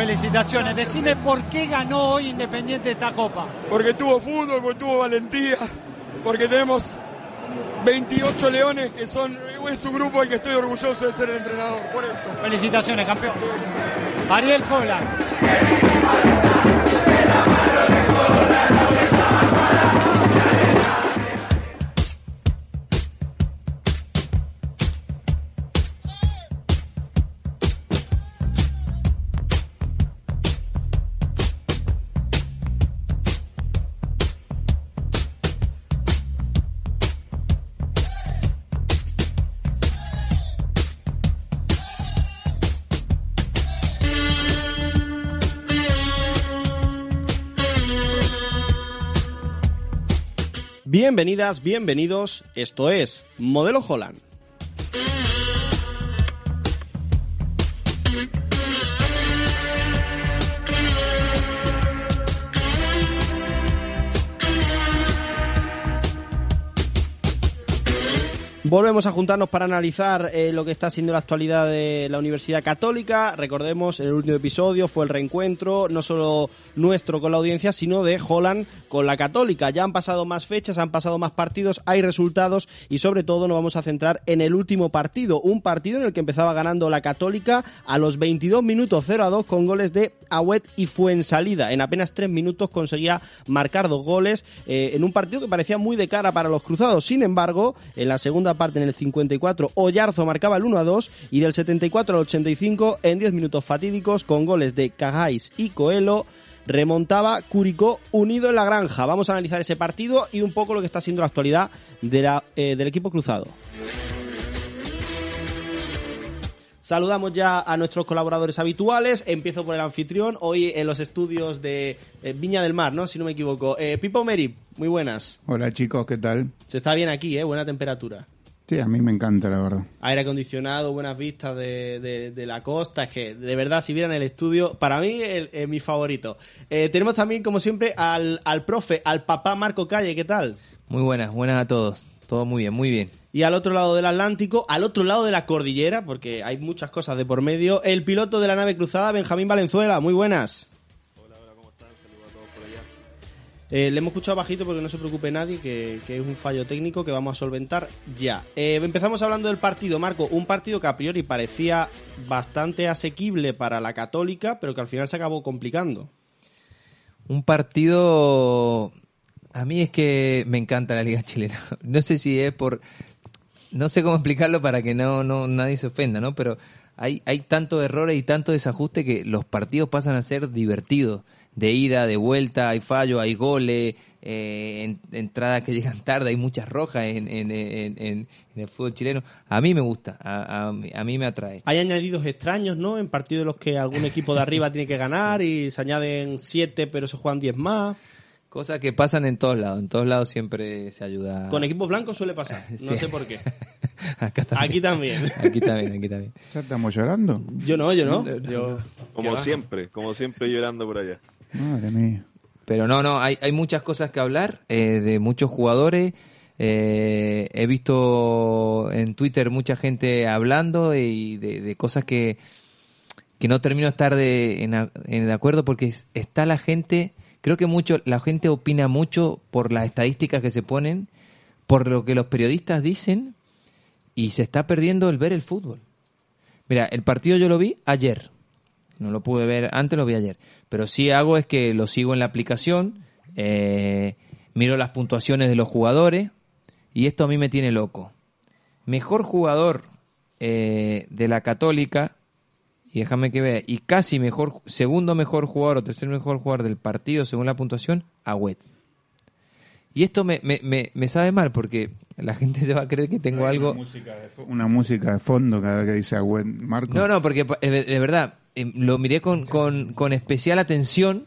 Felicitaciones. Decime por qué ganó hoy Independiente esta copa. Porque tuvo fútbol, porque tuvo valentía, porque tenemos 28 leones que son, es un grupo al que estoy orgulloso de ser el entrenador, por eso. Felicitaciones, campeón. Ariel Cola. Bienvenidas, bienvenidos. Esto es Modelo Holland. Volvemos a juntarnos para analizar eh, lo que está siendo la actualidad de la Universidad Católica. Recordemos, en el último episodio fue el reencuentro, no solo nuestro con la audiencia, sino de Holland con la Católica. Ya han pasado más fechas, han pasado más partidos, hay resultados y sobre todo nos vamos a centrar en el último partido. Un partido en el que empezaba ganando la Católica a los 22 minutos 0 a 2 con goles de Agüet y Fuensalida. En apenas 3 minutos conseguía marcar dos goles eh, en un partido que parecía muy de cara para los cruzados. Sin embargo, en la segunda parte en el 54 Ollarzo marcaba el 1 a 2 y del 74 al 85 en 10 minutos fatídicos con goles de Cajáis y Coelho remontaba Curicó unido en la granja. Vamos a analizar ese partido y un poco lo que está siendo la actualidad de la, eh, del equipo cruzado. Saludamos ya a nuestros colaboradores habituales. Empiezo por el anfitrión. Hoy en los estudios de eh, Viña del Mar, ¿no? Si no me equivoco. Eh, Pipo Meri, muy buenas. Hola chicos, ¿qué tal? Se está bien aquí, ¿eh? Buena temperatura. Sí, a mí me encanta, la verdad. Aire acondicionado, buenas vistas de, de- de la costa. Es que, de verdad, si vieran el estudio, para mí es mi favorito. Eh, tenemos también, como siempre, al, al profe, al papá Marco Calle. ¿Qué tal? Muy buenas, buenas a todos. Todo muy bien, muy bien. Y al otro lado del Atlántico, al otro lado de la cordillera, porque hay muchas cosas de por medio, el piloto de la nave cruzada, Benjamín Valenzuela. Muy buenas. Eh, le hemos escuchado bajito porque no se preocupe nadie, que, que es un fallo técnico que vamos a solventar ya. Eh, empezamos hablando del partido, Marco. Un partido que a priori parecía bastante asequible para la Católica, pero que al final se acabó complicando. Un partido... A mí es que me encanta la Liga Chilena. No sé si es por... No sé cómo explicarlo para que no, no nadie se ofenda, ¿no? Pero hay, hay tantos errores y tanto desajuste que los partidos pasan a ser divertidos. De ida, de vuelta, hay fallos, hay goles, eh, en- entradas que llegan tarde, hay muchas rojas en, en, en- en- en el fútbol chileno. A mí me gusta, a, a mí- a mí me atrae. Hay añadidos extraños, ¿no? En partidos en los que algún equipo de arriba tiene que ganar y se añaden siete, pero se juegan diez más. Cosas que pasan en todos lados, en todos lados siempre se ayuda. Con equipos blancos suele pasar, no Sí. sé por qué. Acá también. Aquí también. Aquí también, aquí también. ¿Ya estamos llorando? Yo no, yo no. Yo, Como siempre, como siempre llorando por allá. Madre mía. Pero no, no, hay, hay muchas cosas que hablar eh, de muchos jugadores. Eh, he visto en Twitter mucha gente hablando y de, cosas que, que no termino de estar de, en, de acuerdo porque es- está la gente, creo que mucho, la gente opina mucho por las estadísticas que se ponen, por lo que los periodistas dicen y se está perdiendo el ver el fútbol. Mira, el partido yo lo vi ayer. No lo pude ver antes, lo vi ayer. Pero sí hago es que lo sigo en la aplicación, eh, miro las puntuaciones de los jugadores y esto a mí me tiene loco. Mejor jugador eh, de la Católica, y déjame que vea, y casi mejor, segundo mejor jugador o tercer mejor jugador del partido según la puntuación, Agüet. Y esto me, me, me, me sabe mal porque la gente se va a creer que tengo algo... Una música, de fo- una música de fondo cada vez que dice Agüet Marco. No, no, porque eh, de verdad, eh, lo miré con, con, con especial atención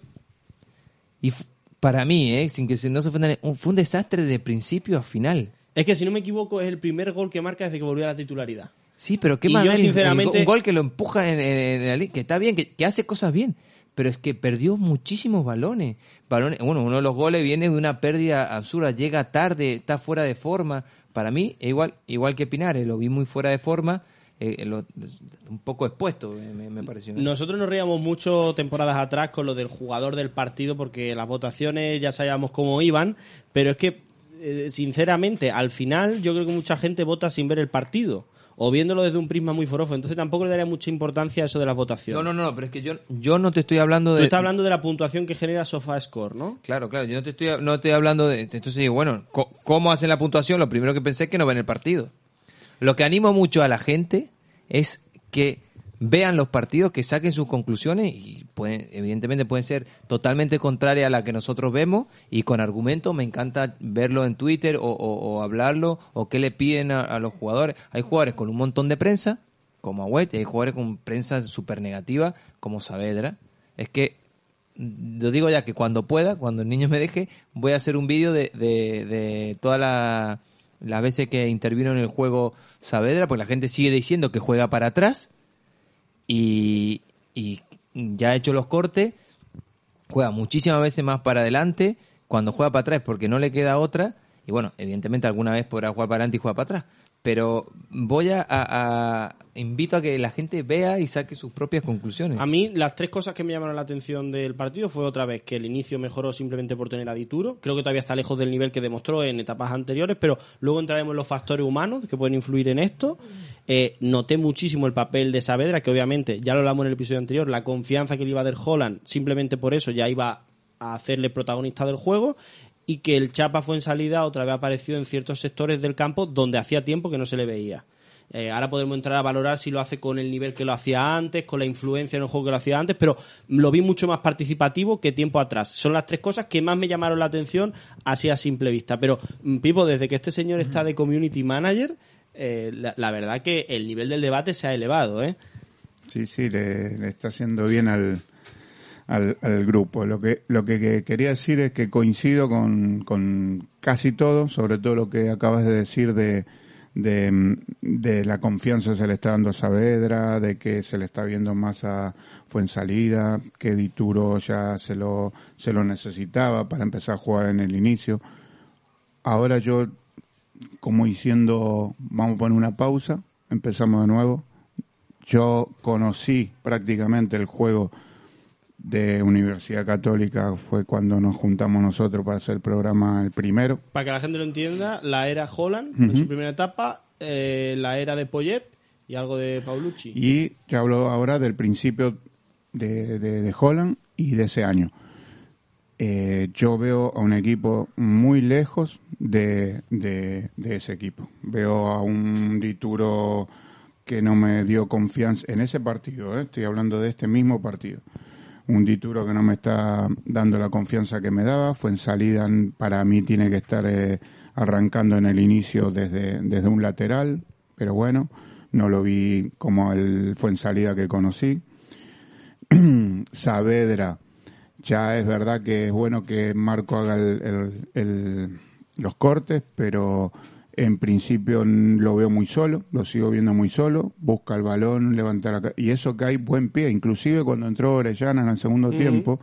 y para mí, eh, sin que se, no se ofendan, un- fue un desastre de principio a final. Es que si no me equivoco es el primer gol que marca desde que volvió a la titularidad. Sí, pero qué el sinceramente- un gol que lo empuja en, en- en la que está bien, que, que hace cosas bien, pero es que perdió muchísimos balones. balones. Bueno, uno de los goles viene de una pérdida absurda, llega tarde, está fuera de forma. Para mí, igual, igual que Pinares, lo vi muy fuera de forma. Eh, lo- un poco expuesto, eh, me, me pareció. Nosotros nos reíamos mucho temporadas atrás con lo del jugador del partido porque las votaciones ya sabíamos cómo iban, pero es que, eh, sinceramente, al final yo creo que mucha gente vota sin ver el partido o viéndolo desde un prisma muy forofo, entonces tampoco le daría mucha importancia a eso de las votaciones. No, no, no, pero es que yo, yo no te estoy hablando Tú de... estás hablando de la puntuación que genera SofaScore, ¿no? Claro, claro, yo no te estoy, no estoy hablando de... Entonces digo, bueno, ¿cómo hacen la puntuación? Lo primero que pensé es que no ven el partido. Lo que animo mucho a la gente es que vean los partidos, que saquen sus conclusiones y pueden, evidentemente pueden ser totalmente contrarias a la que nosotros vemos y con argumentos. Me encanta verlo en Twitter o, o- hablarlo o qué le piden a, los jugadores. Hay jugadores con un montón de prensa, como Agüet, y hay jugadores con prensa súper negativa, como Saavedra. Es que lo digo ya que cuando pueda, cuando el niño me deje, voy a hacer un vídeo de, de, de todas la- las veces que intervino en el juego Saavedra, porque la gente sigue diciendo que juega para atrás y, y ya ha hecho los cortes, juega muchísimas veces más para adelante, cuando juega para atrás porque no le queda otra, y bueno, evidentemente alguna vez podrá jugar para adelante y jugar para atrás, pero voy a, invito a que la gente vea y saque sus propias conclusiones. A mí las tres cosas que me llamaron la atención del partido fue otra vez que el inicio mejoró simplemente por tener a Dituro. Creo que todavía está lejos del nivel que demostró en etapas anteriores, pero luego entraremos en los factores humanos que pueden influir en esto. Eh, noté muchísimo el papel de Saavedra, que obviamente, ya lo hablamos en el episodio anterior, la confianza que le iba a dar Holland, simplemente por eso ya iba a hacerle protagonista del juego. Y que el Chapa fue en salida, otra vez apareció en ciertos sectores del campo donde hacía tiempo que no se le veía. Eh, ahora podemos entrar a valorar si lo hace con el nivel que lo hacía antes, con la influencia en el juego que lo hacía antes, pero lo vi mucho más participativo que tiempo atrás. Son las tres cosas que más me llamaron la atención así a simple vista. Pero, mm, Pipo, desde que este señor está de community manager, eh, la, verdad que el nivel del debate se ha elevado, ¿eh? Sí, sí, le, le está haciendo bien al, al, al grupo. Lo que, lo que, que quería decir es que coincido con, con casi todo, sobre todo lo que acabas de decir de, de la confianza que se le está dando a Saavedra, de que se le está viendo más a Fuensalida, que Dituro ya se lo, se lo necesitaba para empezar a jugar en el inicio. Ahora yo, como diciendo, vamos a poner una pausa, empezamos de nuevo. Yo conocí prácticamente el juego de Universidad Católica, fue cuando nos juntamos nosotros para hacer el programa el primero. Para que la gente lo entienda, la era Holland en su primera etapa, eh, la era de Poyet y algo de Paulucci. Y te hablo ahora del principio de, de, de Holland y de ese año. Eh, yo veo a un equipo muy lejos de, de, de ese equipo. Veo a un Dituro que no me dio confianza en ese partido, ¿eh? estoy hablando de este mismo partido. Un Dituro que no me está dando la confianza que me daba, fue en salida, para mí tiene que estar eh, arrancando en el inicio desde, desde un lateral, pero bueno, no lo vi como el fue en salida que conocí. Saavedra, ya es verdad que es bueno que Marco haga el- el- el- los cortes, pero en principio lo veo muy solo, lo sigo viendo muy solo, busca el balón, levanta la y eso que hay buen pie, inclusive cuando entró Orellana en el segundo Ujú. tiempo,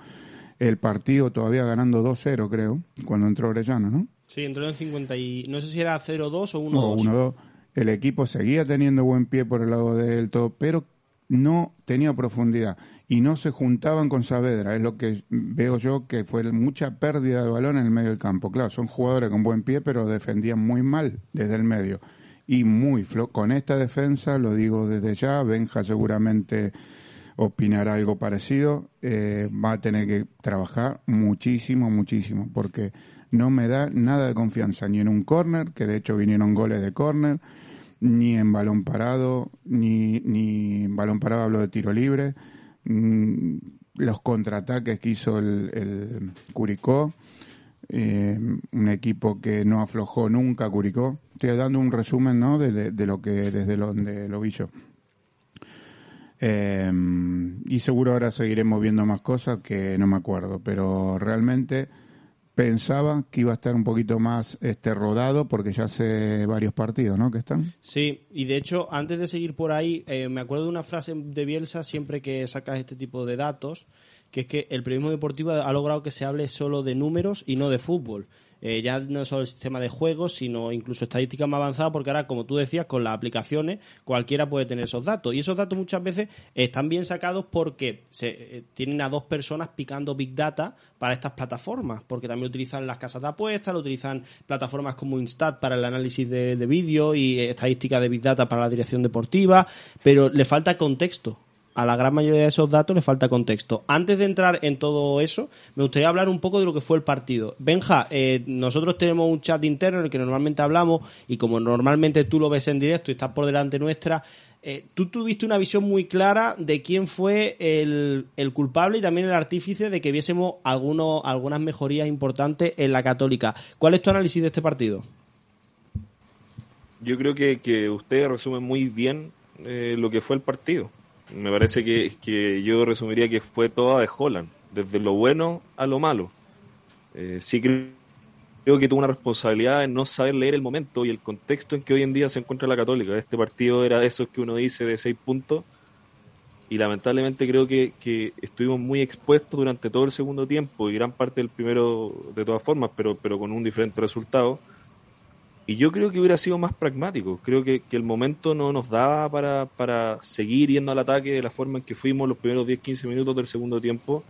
el partido todavía ganando 2-0 creo, cuando entró Orellana, ¿no? Sí, entró en 50 y... No sé si era 0-2 o 1-2. o 1-2. El equipo seguía teniendo buen pie por el lado del todo, pero no tenía profundidad y no se juntaban con Saavedra. Es lo que veo yo que fue mucha pérdida de balón en el medio del campo. Claro, son jugadores con buen pie, pero defendían muy mal desde el medio y muy flo con esta defensa, lo digo desde ya, Benja seguramente opinará algo parecido, eh, va a tener que trabajar muchísimo, muchísimo, porque no me da nada de confianza, ni en un córner, que de hecho vinieron goles de córner, ni en balón parado, ni, ni en balón parado hablo de tiro libre, mm, los contraataques que hizo el, Curicó, eh, un equipo que no aflojó nunca Curicó. Estoy dando un resumen ¿no? de lo que desde donde lo vi yo. Eh, y seguro ahora seguiremos viendo más cosas que no me acuerdo, pero realmente pensaba que iba a estar un poquito más este rodado porque ya hace varios partidos, ¿no? Que están. Sí, y de hecho, antes de seguir por ahí, eh, me acuerdo de una frase de Bielsa siempre que sacas este tipo de datos, que es que el periodismo deportivo ha logrado que se hable solo de números y no de fútbol. Eh, ya no solo el sistema de juegos, sino incluso estadísticas más avanzadas, porque ahora, como tú decías, con las aplicaciones cualquiera puede tener esos datos. Y esos datos muchas veces están bien sacados porque se, eh, tienen a dos personas picando Big Data para estas plataformas, porque también utilizan las casas de apuestas, lo utilizan plataformas como Instat para el análisis de, de vídeo y eh, estadística de Big Data para la dirección deportiva, pero le falta contexto a la gran mayoría de esos datos le falta contexto. Antes de entrar en todo eso, me gustaría hablar un poco de lo que fue el partido. Benja, eh, nosotros tenemos un chat interno en el que normalmente hablamos y como normalmente tú lo ves en directo y estás por delante nuestra, eh, tú tuviste una visión muy clara de quién fue el, el culpable y también el artífice de que viésemos algunos, algunas mejorías importantes en la católica. ¿Cuál es tu análisis de este partido? Yo creo que, que ustedes resumen muy bien eh, lo que fue el partido. Me parece que, que yo resumiría que fue toda de Holland, desde lo bueno a lo malo. Eh, sí creo, que tuvo una responsabilidad en no saber leer el momento y el contexto en que hoy en día se encuentra la Católica. Este partido era de esos que uno dice de seis puntos y lamentablemente creo que, que estuvimos muy expuestos durante todo el segundo tiempo y gran parte del primero de todas formas, pero, pero con un diferente resultado. Y yo creo que hubiera sido más pragmático. Creo que, el momento no nos daba para, para seguir yendo al ataque de la forma en que fuimos los primeros 10-15 minutos del segundo tiempo.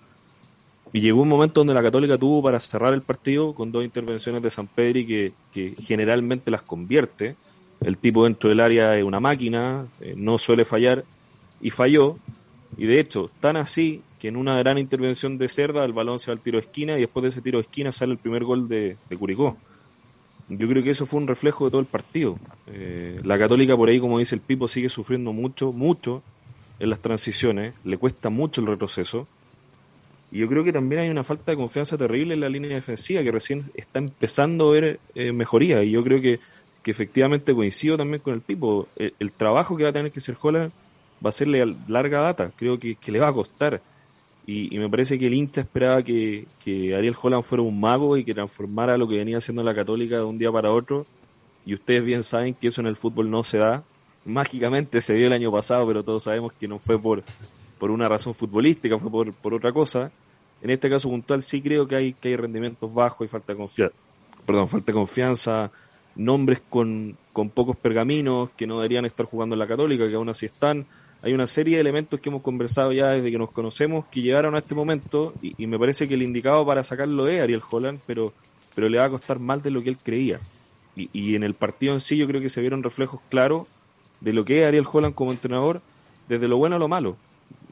Y llegó un momento donde la Católica tuvo para cerrar el partido con dos intervenciones de San Pedri que, que generalmente las convierte. El tipo dentro del área es una máquina, eh, no suele fallar, y falló. Y de hecho, tan así que en una gran intervención de Cerda el balón se va al tiro de esquina y después de ese tiro de esquina sale el primer gol de, de Curicó. Yo creo que eso fue un reflejo de todo el partido. Eh, la Católica por ahí, como dice el Pipo, sigue sufriendo mucho, mucho en las transiciones, le cuesta mucho el retroceso. Y yo creo que también hay una falta de confianza terrible en la línea defensiva, que recién está empezando a ver eh, mejoría. Y yo creo que, que efectivamente coincido también con el Pipo. El, trabajo que va a tener que hacer Holland va a serle a larga data. Creo que, que le va a costar. Y, y, me parece que el hincha esperaba que, que, Ariel Holland fuera un mago y que transformara lo que venía haciendo la Católica de un día para otro. Y ustedes bien saben que eso en el fútbol no se da. Mágicamente se dio el año pasado, pero todos sabemos que no fue por, por una razón futbolística, fue por, por otra cosa. En este caso puntual sí creo que hay, que hay rendimientos bajos y falta de confianza. Perdón, falta de confianza, nombres con, con pocos pergaminos que no deberían estar jugando en la Católica, que aún así están hay una serie de elementos que hemos conversado ya desde que nos conocemos que llegaron a este momento y, me parece que el indicado para sacarlo es Ariel Holland, pero, pero le va a costar más de lo que él creía. Y, y, en el partido en sí yo creo que se vieron reflejos claros de lo que es Ariel Holland como entrenador, desde lo bueno a lo malo.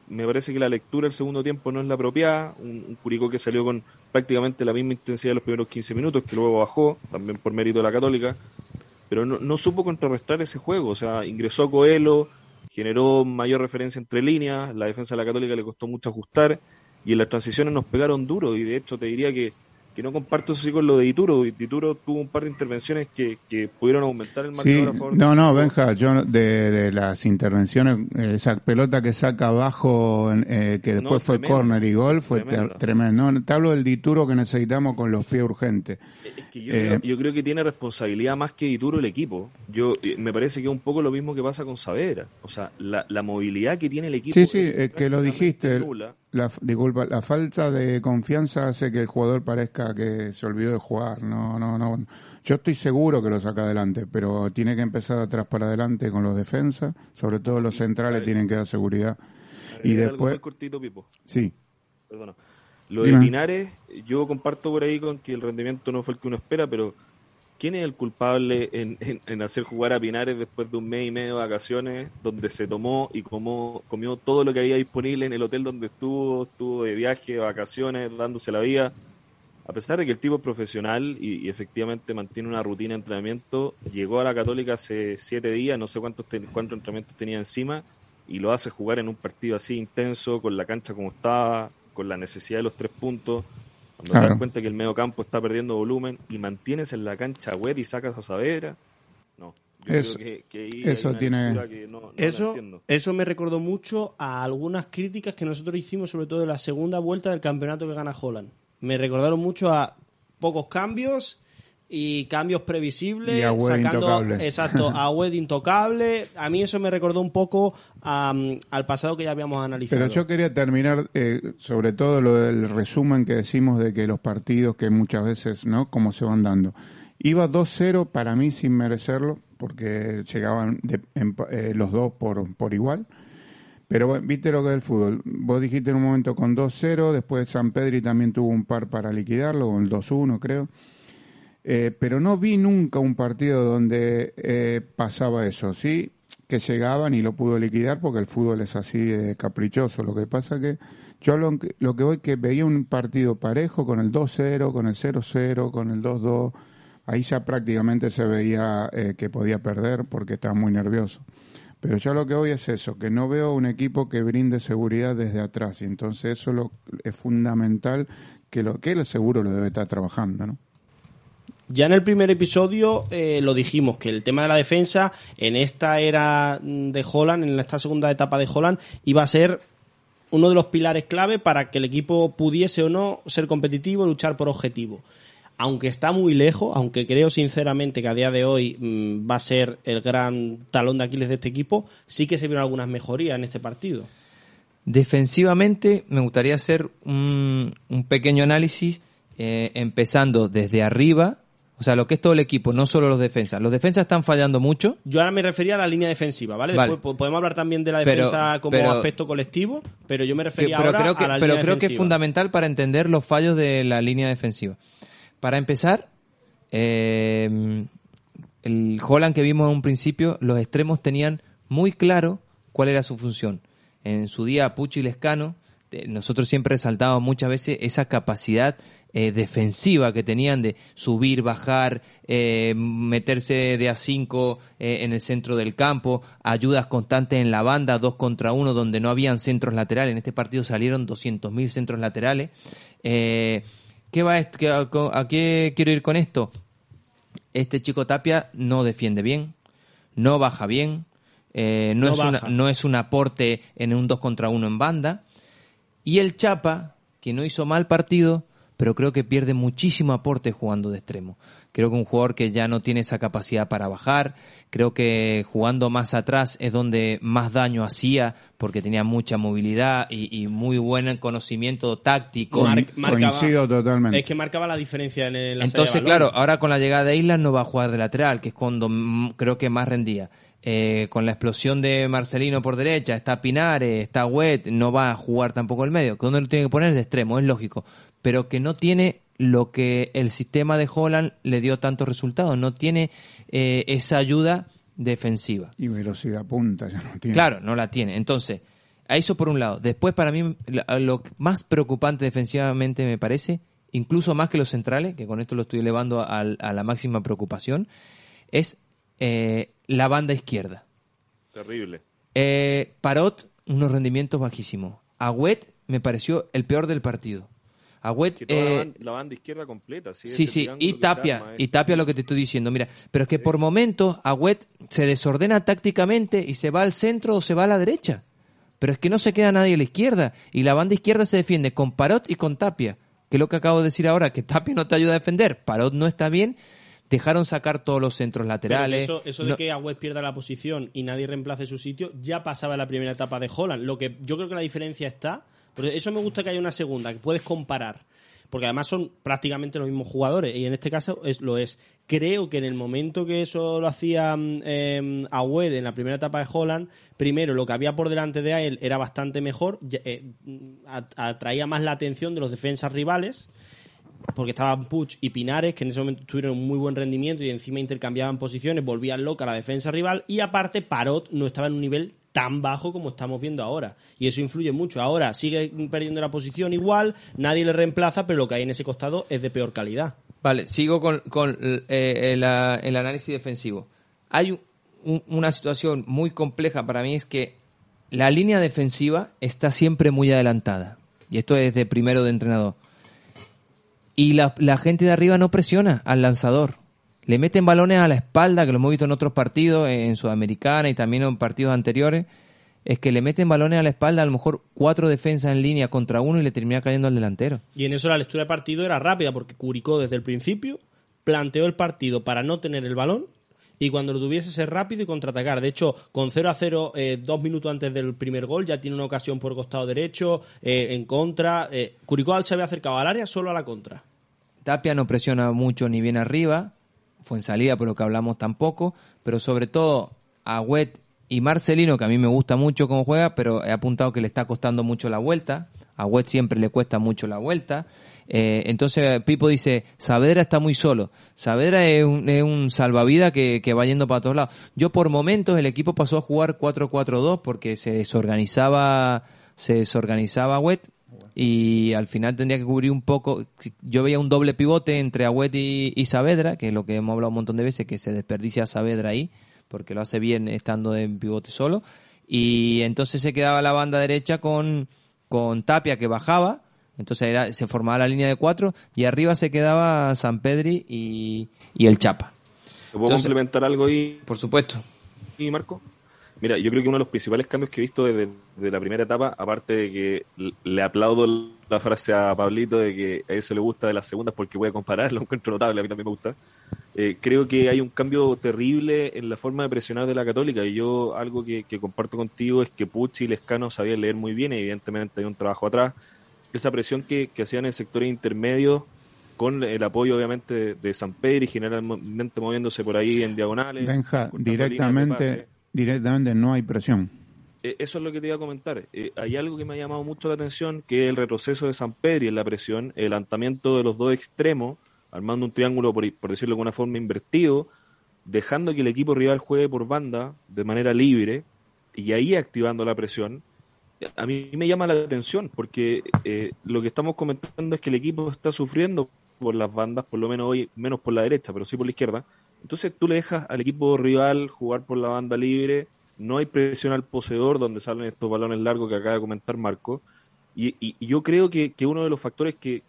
Me parece que la lectura del segundo tiempo no es la apropiada, un, un Curicó que salió con prácticamente la misma intensidad de los primeros 15 minutos, que luego bajó, también por mérito de la Católica, pero no, no supo contrarrestar ese juego, o sea, ingresó Coelho, generó mayor referencia entre líneas, la defensa de la Católica le costó mucho ajustar y en las transiciones nos pegaron duro y de hecho te diría que, que no comparto eso sí con lo de Dituro, Dituro tuvo un par de intervenciones que, que pudieron aumentar el marcador sí, a favor. No, no, Benja, yo de, de las intervenciones, esa pelota que saca abajo, eh, que después no, fue tremendo, córner y gol, fue tremendo. tremendo. No, te hablo del Dituro que necesitamos con los pies urgentes. Es que yo, eh, creo, yo, creo, que tiene responsabilidad más que Dituro el equipo. Yo eh, Me parece que es un poco lo mismo que pasa con Saavedra. O sea, la, la movilidad que tiene el equipo. Sí, sí, es que lo dijiste. La, disculpa, la falta de confianza hace que el jugador parezca que se olvidó de jugar. No, no, no. Yo estoy seguro que lo saca adelante, pero tiene que empezar atrás para adelante con los defensas, sobre todo los centrales tienen que dar seguridad. Y después. Cortito, Pipo. Sí. Perdona. Lo de Pinares, yo comparto por ahí con que el rendimiento no fue el que uno espera, pero ¿quién es el culpable en, en, en, hacer jugar a Pinares después de un mes y medio de vacaciones, donde se tomó y comó, comió todo lo que había disponible en el hotel donde estuvo, estuvo de viaje, de vacaciones, dándose la vida? A pesar de que el tipo es profesional y, y, efectivamente mantiene una rutina de entrenamiento, llegó a la Católica hace siete días, no sé cuántos, cuántos entrenamientos tenía encima, y lo hace jugar en un partido así intenso, con la cancha como estaba, con la necesidad de los tres puntos, cuando claro. te das cuenta que el medio campo está perdiendo volumen y mantienes en la cancha web y sacas a Saavedra, no. Eso, que, que eso tiene. Que no, no eso, eso me recordó mucho a algunas críticas que nosotros hicimos, sobre todo en la segunda vuelta del campeonato que gana Holland. Me recordaron mucho a pocos cambios, y cambios previsibles, Y a Wed sacando intocable. exacto a Wed intocable. A mí eso me recordó un poco al pasado que ya habíamos analizado. Pero yo quería terminar, eh, sobre todo lo del resumen que decimos de que los partidos que muchas veces, ¿no? Cómo se van dando. Iba 2-0 para mí sin merecerlo, porque llegaban de- empa- eh, los dos por, por igual. Pero bueno, viste lo que es el fútbol. Vos dijiste en un momento con 2-0, después San Pedri también tuvo un par para liquidarlo, con el 2-1 creo. Eh, pero no vi nunca un partido donde eh, pasaba eso, ¿sí? Que llegaban y lo pudo liquidar porque el fútbol es así eh, caprichoso. Lo que pasa que yo lo, que- lo que voy que veía un partido parejo con el 2-0, con el 0-0, con el 2-2. Ahí ya prácticamente se veía eh, que podía perder porque estaba muy nervioso. Pero yo lo que voy es eso, que no veo un equipo que brinde seguridad desde atrás. Y entonces eso lo, es fundamental que lo que él seguro lo debe estar trabajando, ¿no? Ya en el primer episodio eh, lo dijimos, que el tema de la defensa en esta era de Holland, en esta segunda etapa de Holland, iba a ser uno de los pilares clave para que el equipo pudiese o no ser competitivo, luchar por objetivo. Aunque está muy lejos, aunque creo sinceramente que a día de hoy mm, va a ser el gran talón de Aquiles de este equipo, sí que se vieron algunas mejorías en este partido. Defensivamente, me gustaría hacer un, un pequeño análisis eh, empezando desde arriba, o sea, lo que es todo el equipo, no solo los defensas. Los defensas están fallando mucho. Yo ahora me refería a la línea defensiva, ¿vale? Vale. Después po- podemos hablar también de la Pero- defensa como pero- aspecto colectivo, pero yo me que- refería pero ahora creo que, a la pero línea creo que es fundamental para entender los fallos de la línea defensiva. Para empezar, eh, el Holland que vimos en un principio, los extremos tenían muy claro cuál era su función. En su día, Pucci y Lescano, eh, nosotros siempre resaltábamos muchas veces esa capacidad eh, defensiva que tenían de subir, bajar, eh, meterse de a 5 en el centro del campo, ayudas constantes en la banda, dos contra uno, donde no habían centros laterales. En este partido salieron 200.000 centros laterales. ¿Qué va a, a qué quiero ir con esto? Este chico Tapia no defiende bien, no baja bien, eh, no, No es una- no es un aporte en un 2 contra 1 en banda. Y el Chapa, que no hizo mal partido, pero creo que pierde muchísimo aporte jugando de extremo. Creo que un jugador que ya no tiene esa capacidad para bajar, creo que jugando más atrás es donde más daño hacía, porque tenía mucha movilidad y, y muy buen conocimiento táctico. Mar- marcaba- coincido totalmente. Es que marcaba la diferencia en el la Entonces, de claro, ahora con la llegada de Islas no va a jugar de lateral, que es cuando creo que más rendía. Eh, con la explosión de Marcelino por derecha, está Pinares, está Wet, no va a jugar tampoco el medio. ¿Dónde lo tiene que poner? De extremo, es lógico. Pero que no tiene lo que el sistema de Holland le dio tantos resultados, no tiene eh, esa ayuda defensiva. Y velocidad punta ya no tiene. Claro, no la tiene. Entonces, a eso por un lado. Después, para mí, la- lo más preocupante defensivamente me parece, incluso más que los centrales, que con esto lo estoy elevando al- a, la máxima preocupación, es eh, la banda izquierda. Terrible. Eh, Parot, unos rendimientos bajísimos. Agüet me pareció el peor del partido. Agüet, Que toda la, eh, la banda izquierda completa. Sí, Sí, sí, y Tapia, arma y Tapia lo que te estoy diciendo, mira, pero es que por momentos Agüet se desordena tácticamente y se va al centro o se va a la derecha, pero es que no se queda nadie a la izquierda, y la banda izquierda se defiende con Parot y con Tapia, que es lo que acabo de decir ahora, que Tapia no te ayuda a defender, Parot no está bien, dejaron sacar todos los centros Pero laterales. eso, eso de no- que Agüez pierda la posición y nadie reemplace su sitio ya pasaba en la primera etapa de Holland. Lo que yo creo que la diferencia está, eso me gusta que haya una segunda, que puedes comparar. Porque además son prácticamente los mismos jugadores y en este caso es, lo es. Creo que en el momento que eso lo hacía eh, Agüed en la primera etapa de Holland, primero lo que había por delante de él era bastante mejor, eh, atraía más la atención de los defensas rivales porque estaban Puch y Pinares, que en ese momento tuvieron un muy buen rendimiento y encima intercambiaban posiciones, volvían loca la defensa rival, y aparte Parot no estaba en un nivel tan bajo como estamos viendo ahora. Y eso influye mucho. Ahora sigue perdiendo la posición igual, nadie le reemplaza, pero lo que hay en ese costado es de peor calidad. Vale, sigo con, con, eh, el, análisis defensivo. Hay un- un- una situación muy compleja para mí, es que la línea defensiva está siempre muy adelantada. Y esto es de primero de entrenador. Y la gente de arriba no presiona al lanzador. Le meten balones a la espalda, que lo hemos visto en otros partidos, en Sudamericana y también en partidos anteriores. Es que le meten balones a la espalda, a lo mejor cuatro defensas en línea contra uno y le termina cayendo al delantero. Y en eso la lectura de partido era rápida, porque Curicó desde el principio planteó el partido para no tener el balón y cuando lo tuviese ser rápido y contraatacar. De hecho, con 0 a 0, eh, dos minutos antes del primer gol, ya tiene una ocasión por costado derecho, eh, en contra. Eh, Curicó se había acercado al área solo a la contra. Tapia no presiona mucho ni bien arriba, fue en salida, por lo que hablamos tampoco, pero sobre todo a Wet y Marcelino, que a mí me gusta mucho cómo juega, pero he apuntado que le está costando mucho la vuelta. A Wet siempre le cuesta mucho la vuelta. Eh, entonces Pipo dice, Saavedra está muy solo. Saavedra es un, es un salvavidas que, que va yendo para todos lados. Yo por momentos el equipo pasó a jugar 4-4-2 porque se desorganizaba, se desorganizaba Wet y al final tendría que cubrir un poco. Yo veía un doble pivote entre Agüet y, y Saavedra, que es lo que hemos hablado un montón de veces, que se desperdicia Saavedra ahí, porque lo hace bien estando en pivote solo. Y entonces se quedaba la banda derecha con, con Tapia que bajaba, entonces era, se formaba la línea de cuatro, y arriba se quedaba San Pedri y, y el Chapa. ¿Te puedo Entonces- complementar algo ahí, Por supuesto. y Marco? Mira, yo creo que uno de los principales cambios que he visto desde, desde la primera etapa, aparte de que le aplaudo la frase a Pablito de que a eso le gusta de las segundas porque voy a comparar, lo encuentro notable, a mí también me gusta. Eh, creo que hay un cambio terrible en la forma de presionar de la Católica y yo algo que, que comparto contigo es que Pucci y Lescano sabían leer muy bien y evidentemente hay un trabajo atrás. Esa presión que, que hacían en sectores intermedios con el apoyo obviamente de, San Pedro y generalmente moviéndose por ahí en diagonales. Benja, directamente. Directamente no hay presión. Eh, eso es lo que te iba a comentar. Eh, hay algo que me ha llamado mucho la atención, que es el retroceso de San Pedro en la presión, el adelantamiento de los dos extremos, armando un triángulo, por, por decirlo de alguna forma, invertido, dejando que el equipo rival juegue por banda de manera libre y ahí activando la presión. A mí me llama la atención porque eh, lo que estamos comentando es que el equipo está sufriendo por las bandas, por lo menos hoy, menos por la derecha, pero sí por la izquierda. Entonces tú le dejas al equipo rival jugar por la banda libre, no hay presión al poseedor donde salen estos balones largos que acaba de comentar Marco. Y, y- yo creo que, que uno de los factores que,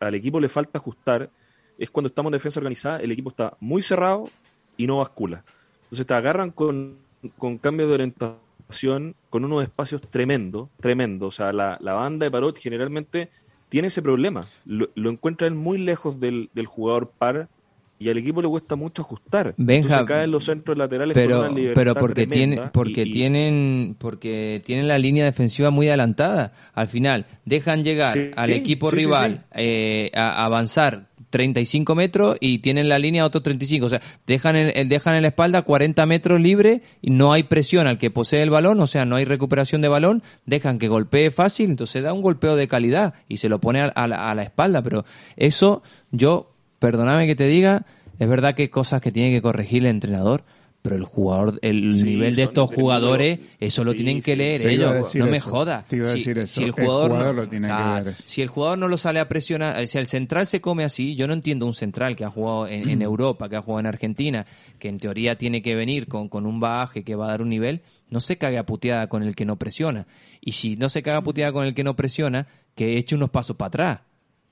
al equipo le falta ajustar es cuando estamos en defensa organizada, el equipo está muy cerrado y no bascula. Entonces te agarran con, con cambios de orientación, con unos espacios tremendos, tremendos. O sea, la, banda de Parot generalmente tiene ese problema. Lo, lo encuentra él muy lejos del, del jugador par y al equipo le cuesta mucho ajustar. Benja, caen los centros laterales pero con una libertad pero porque tiene porque y- tienen porque tienen la línea defensiva muy adelantada. Al final dejan llegar Sí, al equipo sí, rival sí. eh, a avanzar 35 metros y tienen la línea otros 35 o sea dejan en, el- dejan en la espalda 40 metros libre y no hay presión. Al que posee el balón o sea no hay recuperación de balón dejan que golpee fácil. Entonces da un golpeo de calidad y se lo pone a, a la, a la espalda. Pero eso yo perdóname que te diga, es verdad que hay cosas que tiene que corregir el entrenador, pero el jugador, el Sí, nivel de estos jugadores, eso lo Sí, tienen que sí. leer Te iba a ellos. No me eso, jodas. te iba a Si- decir eso. si el El jugador, no- lo tiene que Ah. Si el jugador no lo sale a presionar, si el central se come así, yo no entiendo un central que ha jugado en, en Europa, que ha jugado en Argentina, que en teoría tiene que venir con, con un bagaje que va a dar un nivel, no se cague a puteada con el que no presiona. Y si no se caga a puteada con el que no presiona, que eche unos pasos para atrás.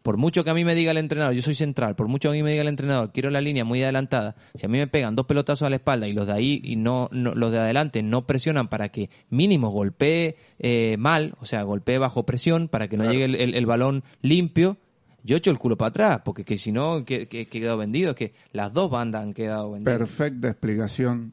Por mucho que a mí me diga el entrenador, yo soy central, por mucho que a mí me diga el entrenador, quiero la línea muy adelantada, si a mí me pegan dos pelotazos a la espalda y los de ahí y no, no- los de adelante no presionan para que mínimo golpee eh, mal, o sea, golpee bajo presión para que no llegue el, el- el balón limpio, yo echo el culo para atrás, porque que si no, que, que, que quedado vendido, es que las dos bandas han quedado vendidas. Perfecta explicación.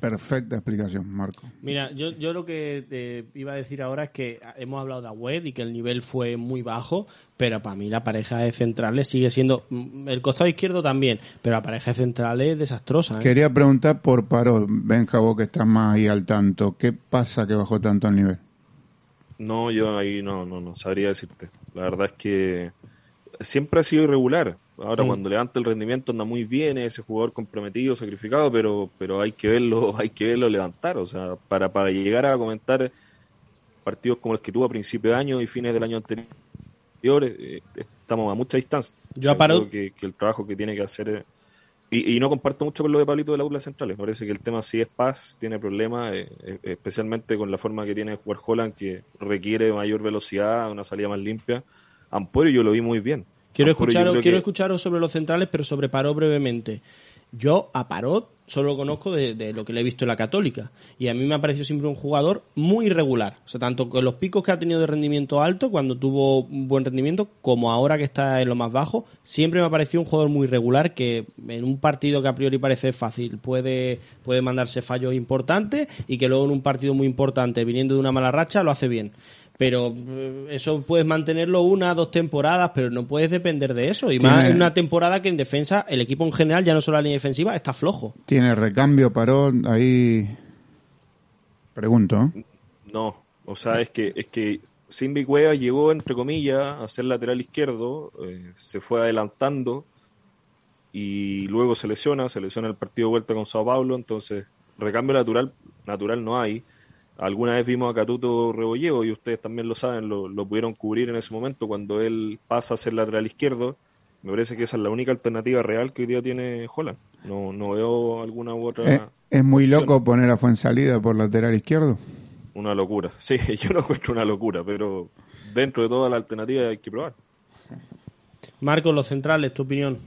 Perfecta explicación, Marco. Mira, yo, yo lo que te iba a decir ahora es que hemos hablado de Agüed y que el nivel fue muy bajo, pero para mí la pareja de centrales sigue siendo, mm, el costado izquierdo también, pero la pareja de centrales es desastrosa. ¿eh? Quería preguntar por Parot, Benja, vos que estás más ahí al tanto. ¿Qué pasa que bajó tanto el nivel? No, yo ahí no, no, no sabría decirte. La verdad es que siempre ha sido irregular. Ahora cuando levanta el rendimiento anda muy bien, es ese jugador comprometido, sacrificado, pero, pero hay que verlo, hay que verlo levantar. O sea, para, para llegar a comentar partidos como los que tuvo a principio de año y fines del año anterior, eh, estamos a mucha distancia. Yo a O sea, Parot- creo que, que el trabajo que tiene que hacer y, y no comparto mucho con lo de Pablito de la UCLA Central. Me parece que el tema sí es paz, tiene problemas, eh, eh, especialmente con la forma que tiene de jugar Holland, que requiere mayor velocidad, una salida más limpia. Ampuero yo lo vi muy bien. Quiero, Ampuero escucharos, quiero que- escucharos sobre los centrales, pero sobre Parot brevemente. Yo a Parot solo lo conozco de, de lo que le he visto en la Católica. Y a mí me ha parecido siempre un jugador muy irregular. O sea, tanto con los picos que ha tenido de rendimiento alto, cuando tuvo un buen rendimiento, como ahora que está en lo más bajo, siempre me ha parecido un jugador muy irregular que en un partido que a priori parece fácil puede, puede mandarse fallos importantes y que luego en un partido muy importante, viniendo de una mala racha, lo hace bien pero eh, eso puedes mantenerlo una, dos temporadas, pero no puedes depender de eso. Y más en una temporada que en defensa el equipo en general, ya no solo la línea defensiva, está flojo. Tiene recambio, paró, ahí... Pregunto. ¿eh? No, o sea, es que es que Simbi Cueva llegó, entre comillas, a ser lateral izquierdo, eh, se fue adelantando y luego se lesiona, se lesiona el partido de vuelta con Sao Paulo, entonces recambio natural natural no hay. Alguna vez vimos a Catuto Rebolleo y ustedes también lo saben, lo, lo pudieron cubrir en ese momento cuando él pasa a ser lateral izquierdo. Me parece que esa es la única alternativa real que hoy día tiene Holland. No, no veo alguna u otra. Es muy opción. loco poner a Fuensalida por lateral izquierdo. Una locura. Sí, yo lo encuentro una locura, pero dentro de toda la alternativa hay que probar. Marcos, los centrales, tu opinión.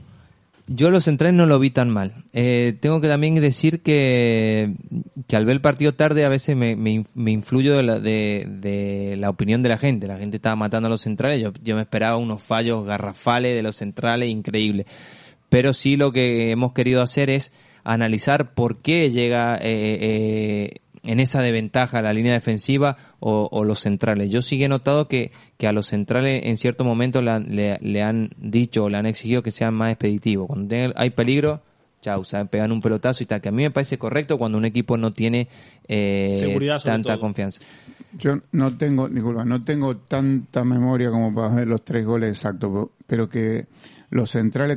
Yo los centrales no lo vi tan mal. Eh, tengo que también decir que, que al ver el partido tarde a veces me, me, in- me influyo de la, de, de la opinión de la gente. La gente estaba matando a los centrales. Yo, yo me esperaba unos fallos garrafales de los centrales increíbles. Pero sí lo que hemos querido hacer es analizar por qué llega eh, eh, en esa desventaja la línea defensiva o, o los centrales. Yo sí que he notado que, que a los centrales en ciertos momentos le, han- le- le han dicho o le han exigido que sean más expeditivos. Cuando hay peligro, chau, saben pegan un pelotazo y tal. Que a mí me parece correcto cuando un equipo no tiene eh, tanta todo. confianza. Yo no tengo, disculpa, no tengo tanta memoria como para ver los tres goles exactos, pero- que los centrales,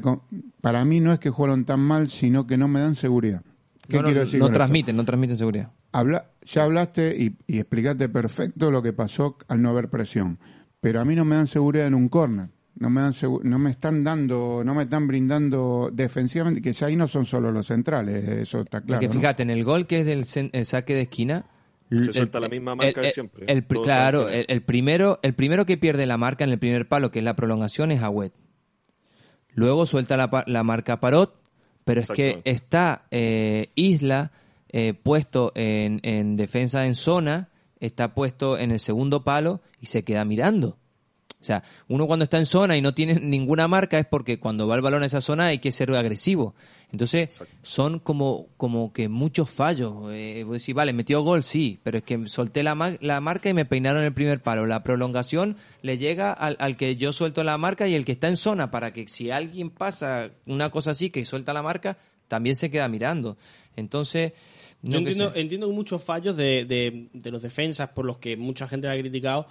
para mí no es que jugaron tan mal, sino que no me dan seguridad. ¿Qué No, no, quiero decir no con esto? transmiten, no transmiten seguridad. Habla, ya hablaste y, y explicaste perfecto lo que pasó al no haber presión, pero a mí no me dan seguridad en un córner. No me, dan segu- no me están dando, no me están brindando defensivamente, que ya ahí no son solo los centrales, eso está claro. Porque ¿no? fíjate, en el gol que es del el saque de esquina. Se el- suelta la misma marca de siempre. el claro, el, el primero, el primero que pierde la marca en el primer palo, que es la prolongación, es Agüet. Luego suelta la, la marca Parot, pero es que está eh, Isla eh, puesto en, en defensa en zona, está puesto en el segundo palo y se queda mirando. O sea, uno cuando está en zona y no tiene ninguna marca es porque cuando va el balón a esa zona hay que ser agresivo. Entonces, son como, como que muchos fallos. Eh, vos decís, vale, metió gol, sí, pero es que solté la, ma- la marca y me peinaron el primer palo. La prolongación le llega al, al que yo suelto la marca y el que está en zona para que si alguien pasa una cosa así que suelta la marca, también se queda mirando. Entonces, Yo no que entiendo, entiendo muchos fallos de, de, de los defensas, por los que mucha gente la ha criticado,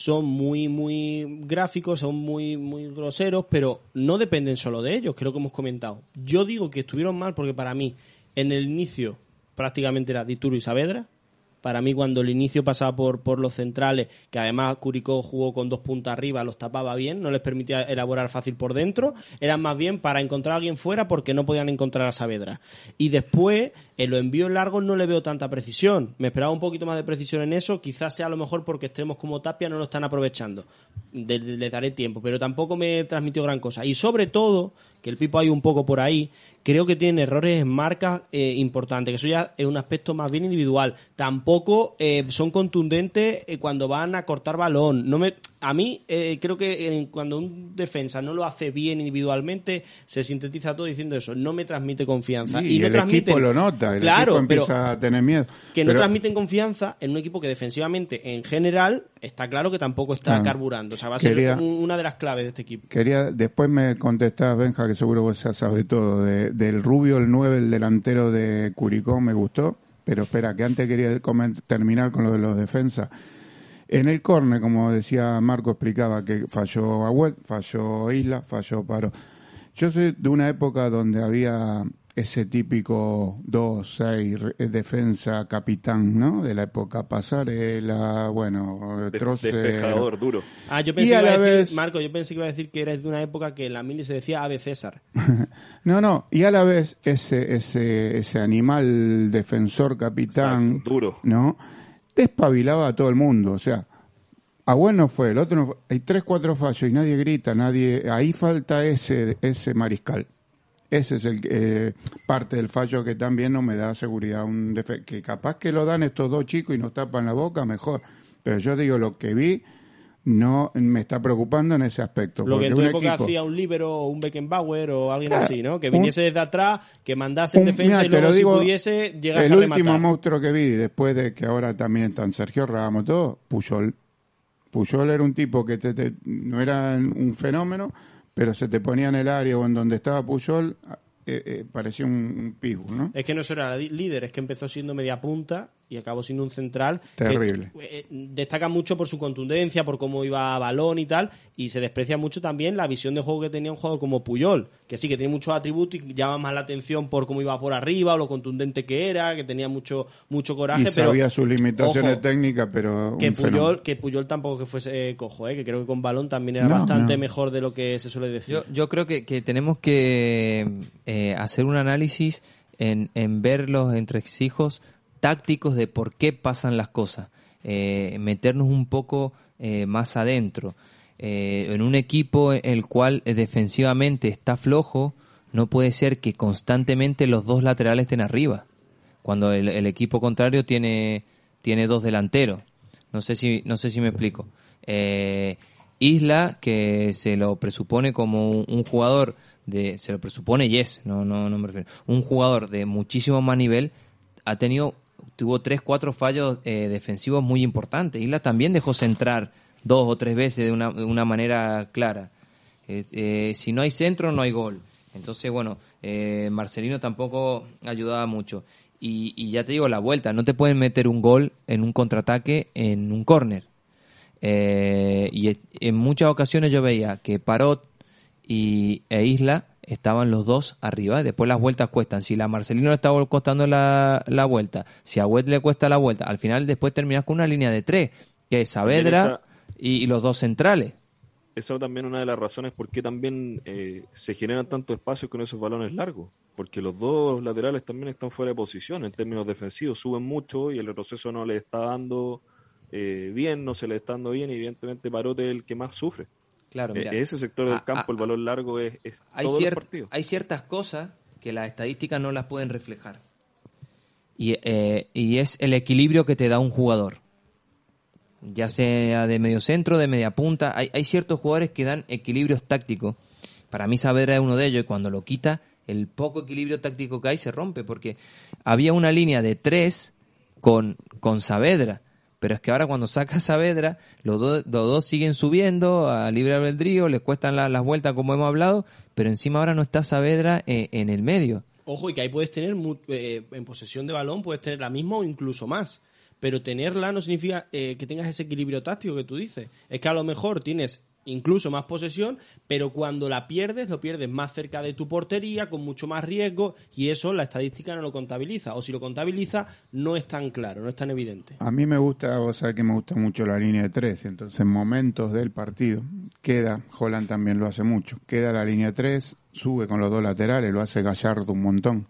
son muy, muy gráficos, son muy, muy groseros, pero no dependen solo de ellos, creo que hemos comentado. Yo digo que estuvieron mal porque para mí, en el inicio, prácticamente era Dituro y Saavedra. Para mí, cuando el inicio pasaba por, por los centrales, que además Curicó jugó con dos puntas arriba, los tapaba bien, no les permitía elaborar fácil por dentro, eran más bien para encontrar a alguien fuera porque no podían encontrar a Saavedra. Y después, en los envíos largos no le veo tanta precisión. Me esperaba un poquito más de precisión en eso, quizás sea a lo mejor porque extremos como Tapia no lo están aprovechando. Le daré tiempo, pero tampoco me transmitió gran cosa. Y sobre todo, que el Pipo hay un poco por ahí, creo que tiene errores en marcas eh, importantes, que eso ya es un aspecto más bien individual. Tampoco eh, son contundentes eh, cuando van a cortar balón. No me, a mí eh, creo que cuando un defensa no lo hace bien individualmente, se sintetiza todo diciendo eso. No me transmite confianza. Sí, y no el equipo lo nota, el claro, equipo pero empieza a tener miedo. que no Pero- transmiten confianza en un equipo que defensivamente, en general, está claro que tampoco está Claro. carburando. O sea, va a Quería- ser un- una de las claves de este equipo. Quería, después me contestás, Benja, que seguro vos ya sabes todo, de- del Rubio, el 9, el delantero de Curicó, me gustó, pero espera, que antes quería terminar con lo de los defensas. En el córner, como decía Marco, explicaba que falló Agüet, falló Isla, falló Paro. Yo soy de una época donde había ese típico 2-6 re- defensa capitán, ¿no? De la época Pasarela, bueno, Des- Trocero. Despejador duro. Ah, yo Y pensé a que iba la a decir, vez- Marco, yo pensé que iba a decir que eres de una época que en la mili se decía Ave César. No, no, y a la vez ese, ese, ese animal defensor capitán, Exacto, duro. ¿no? Despabilaba a todo el mundo, o sea, a bueno fue, el otro no fue. Hay tres, cuatro fallos y nadie grita, nadie, ahí falta ese, ese mariscal. Ese es el eh, parte del fallo que también no me da seguridad. Un que capaz que lo dan estos dos chicos y nos tapan la boca, mejor. Pero yo digo, lo que vi no me está preocupando en ese aspecto. Lo que en tu un época equipo- hacía un líbero o un Beckenbauer o alguien Claro, así, ¿no? Que un- viniese desde atrás, que mandase en Un- defensa mira, y luego lo si digo, pudiese llegase el a último rematar. monstruo que vi, después de que ahora también están Sergio Ramos, todo, Puyol. Puyol era un tipo que te- te- no era un fenómeno, pero se te ponía en el área o en donde estaba Puyol, eh, eh, parecía un, un pibu, ¿no? Es que no solo era líder, es que empezó siendo media punta y acabó siendo un central. que, Terrible. eh, destaca mucho por su contundencia, por cómo iba a balón y tal, y se desprecia mucho también la visión de juego que tenía un jugador como Puyol, que sí, que tiene muchos atributos y llama más la atención por cómo iba por arriba o lo contundente que era, que tenía mucho, mucho coraje. Y pero, sabía sus limitaciones ojo, técnicas, pero que fenómeno. Puyol, que Puyol tampoco que fuese eh, cojo, eh, que creo que con balón también era No, bastante no. mejor de lo que se suele decir. Yo, yo creo que, que tenemos que eh, hacer un análisis en, en ver los entresijos tácticos de por qué pasan las cosas, eh, meternos un poco eh, más adentro. Eh, en un equipo el cual eh, defensivamente está flojo, no puede ser que constantemente los dos laterales estén arriba, cuando el, el equipo contrario tiene, tiene dos delanteros. No sé si, no sé si me explico. Isla, que se lo presupone como un, un jugador de, se lo presupone Yes, no, no, no me refiero, un jugador de muchísimo más nivel, ha tenido, tuvo tres, cuatro fallos eh, defensivos muy importantes. Isla también dejó centrar dos o tres veces de una, de una manera clara. Eh, si no hay centro, no hay gol. Entonces, bueno, eh, Marcelino tampoco ayudaba mucho. Y, ya te digo, la vuelta, no te pueden meter un gol en un contraataque en un córner. Y en muchas ocasiones yo veía que Parot y, e Isla estaban los dos arriba, después las vueltas cuestan. Si la Marcelino le estaba costando la, la vuelta, si a Wet le cuesta la vuelta, al final después terminas con una línea de tres, que es Saavedra y, y los dos centrales. Eso también una de las razones por qué también eh, se generan tantos espacios con esos balones largos. Porque los dos laterales también están fuera de posición en términos defensivos. Suben mucho y el proceso no le está dando eh, bien, no se le está dando bien. Y evidentemente Parote es el que más sufre. Claro, Eh, mira. ese sector del campo, el balón largo, es, es hay, todos cier- los partidos. hay ciertas cosas que las estadísticas no las pueden reflejar. Y, eh, y es el equilibrio que te da un jugador. Ya sea de medio centro, de media punta. Hay, hay ciertos jugadores que dan equilibrios tácticos. Para mí Saavedra es uno de ellos y cuando lo quita, el poco equilibrio táctico que hay se rompe. Porque había una línea de tres con, con Saavedra. Pero es que ahora cuando saca Saavedra, los, dos- los dos siguen subiendo a libre albedrío, les cuestan la- las vueltas como hemos hablado, pero encima ahora no está Saavedra eh, en el medio. Ojo, y que ahí puedes tener, eh, en posesión de balón, puedes tener la misma o incluso más. Pero tenerla no significa eh, que tengas ese equilibrio táctico que tú dices. Es que a lo mejor tienes incluso más posesión, pero cuando la pierdes, lo pierdes más cerca de tu portería, con mucho más riesgo, y eso la estadística no lo contabiliza. O si lo contabiliza, no es tan claro, no es tan evidente. A mí me gusta, vos sabés que me gusta mucho la línea de tres, entonces en momentos del partido queda, Holland también lo hace mucho, queda la línea de tres, sube con los dos laterales, lo hace Gallardo un montón.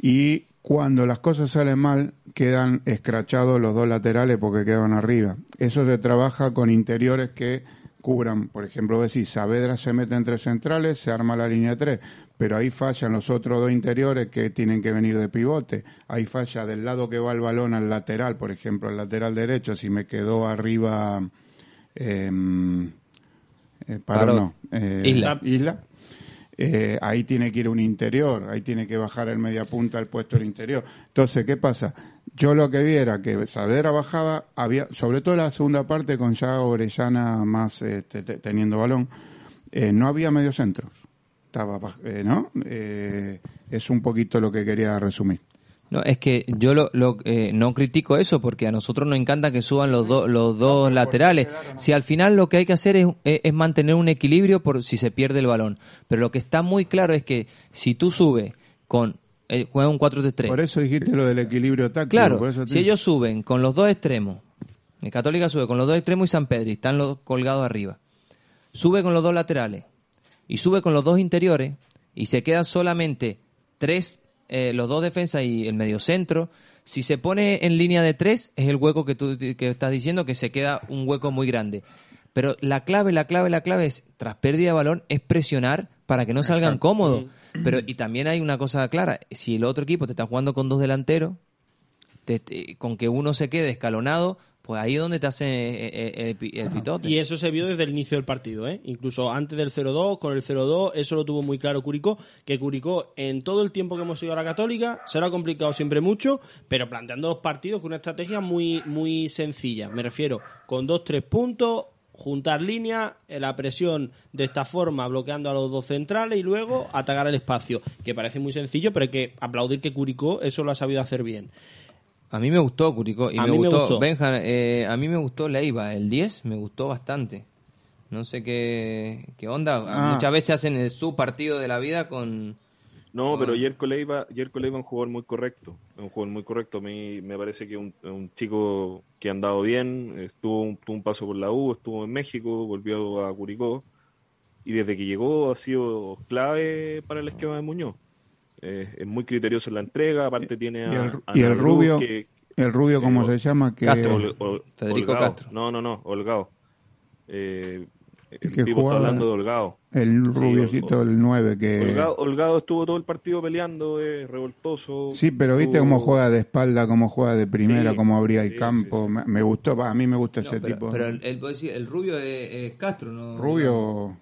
Y cuando las cosas salen mal, quedan escrachados los dos laterales porque quedan arriba. Eso se trabaja con interiores que cubran, por ejemplo, decís, Saavedra se mete entre centrales, se arma la línea de tres, pero ahí fallan los otros dos interiores que tienen que venir de pivote. Ahí falla del lado que va el balón al lateral, por ejemplo, al lateral derecho, si me quedó arriba... Eh, eh, Parot. no, eh, Isla. Isla. Eh, ahí tiene que ir un interior, ahí tiene que bajar el media punta al puesto del interior. Entonces, ¿qué pasa? Yo lo que vi era que Saavedra bajaba, había, sobre todo la segunda parte con ya Orellana más este, te- teniendo balón, eh, no había medio centro. Estaba, eh, ¿no? Eh, es un poquito lo que quería resumir. No, es que yo lo, lo, eh, no critico eso porque a nosotros nos encanta que suban los, dos los dos laterales. Si al final lo que hay que hacer es- es mantener un equilibrio por si se pierde el balón. Pero lo que está muy claro es que si tú subes con... Eh, juega un 4-3-3. Por eso dijiste lo del equilibrio táctico. Claro, por eso te- si ellos suben con los dos extremos, el Católica sube con los dos extremos y San Pedro, y están los dos colgados arriba. Sube con los dos laterales y sube con los dos interiores y se quedan solamente tres, eh, los dos defensas y el mediocentro. Si se pone en línea de tres, es el hueco que tú que estás diciendo que se queda un hueco muy grande. Pero la clave, la clave, la clave es, tras pérdida de balón, es presionar para que no salgan cómodos. Pero y también hay una cosa clara, si el otro equipo te está jugando con dos delanteros, te- te- con que uno se quede escalonado, pues ahí es donde te hace eh, eh, el, pi- el pitote. Y eso se vio desde el inicio del partido, ¿eh? Incluso antes del 0-2, con el 0-2, eso lo tuvo muy claro Curicó, que Curicó en todo el tiempo que hemos ido a la Católica se lo ha complicado siempre mucho, pero planteando dos partidos con una estrategia muy, muy sencilla. Me refiero, con dos, tres puntos, juntar líneas, eh, la presión de esta forma, bloqueando a los dos centrales y luego atacar el espacio, que parece muy sencillo, pero hay que aplaudir que Curicó eso lo ha sabido hacer bien. A mí me gustó Curicó y A me, mí me gustó, gustó. Benja, eh, a mí me gustó Leiva, el 10 me gustó bastante. No sé qué, qué onda. Ah. Muchas veces hacen el, su partido de la vida con... No, pero Yerko Leiva, Yerko Leiva es un jugador muy correcto. Es un jugador muy correcto. A mí me parece que es un, un chico que ha andado bien. Estuvo un, tuvo un paso por la U, estuvo en México, volvió a Curicó. Y desde que llegó ha sido clave para el esquema de Muñoz. Eh, es muy criterioso en la entrega. Aparte tiene Y a, el, a y el rubio, que- el rubio, ¿cómo eh, se llama? Que, Castro. Ol- Ol- Federico Holgado. Castro. No, no, no, Holgado. Eh, el Que tipo jugaba- está hablando de Holgado. El Sí, rubiocito, el 9, que... Holgado, Holgado estuvo todo el partido peleando, es revoltoso. Sí, pero viste Estuvo- cómo juega de espalda, cómo juega de primera, Sí, cómo abría el sí, campo. sí, sí. Me, me gustó, a mí me gusta No, ese pero, tipo. pero el, el- puedo decir, el rubio es, es Castro, ¿no? Rubio,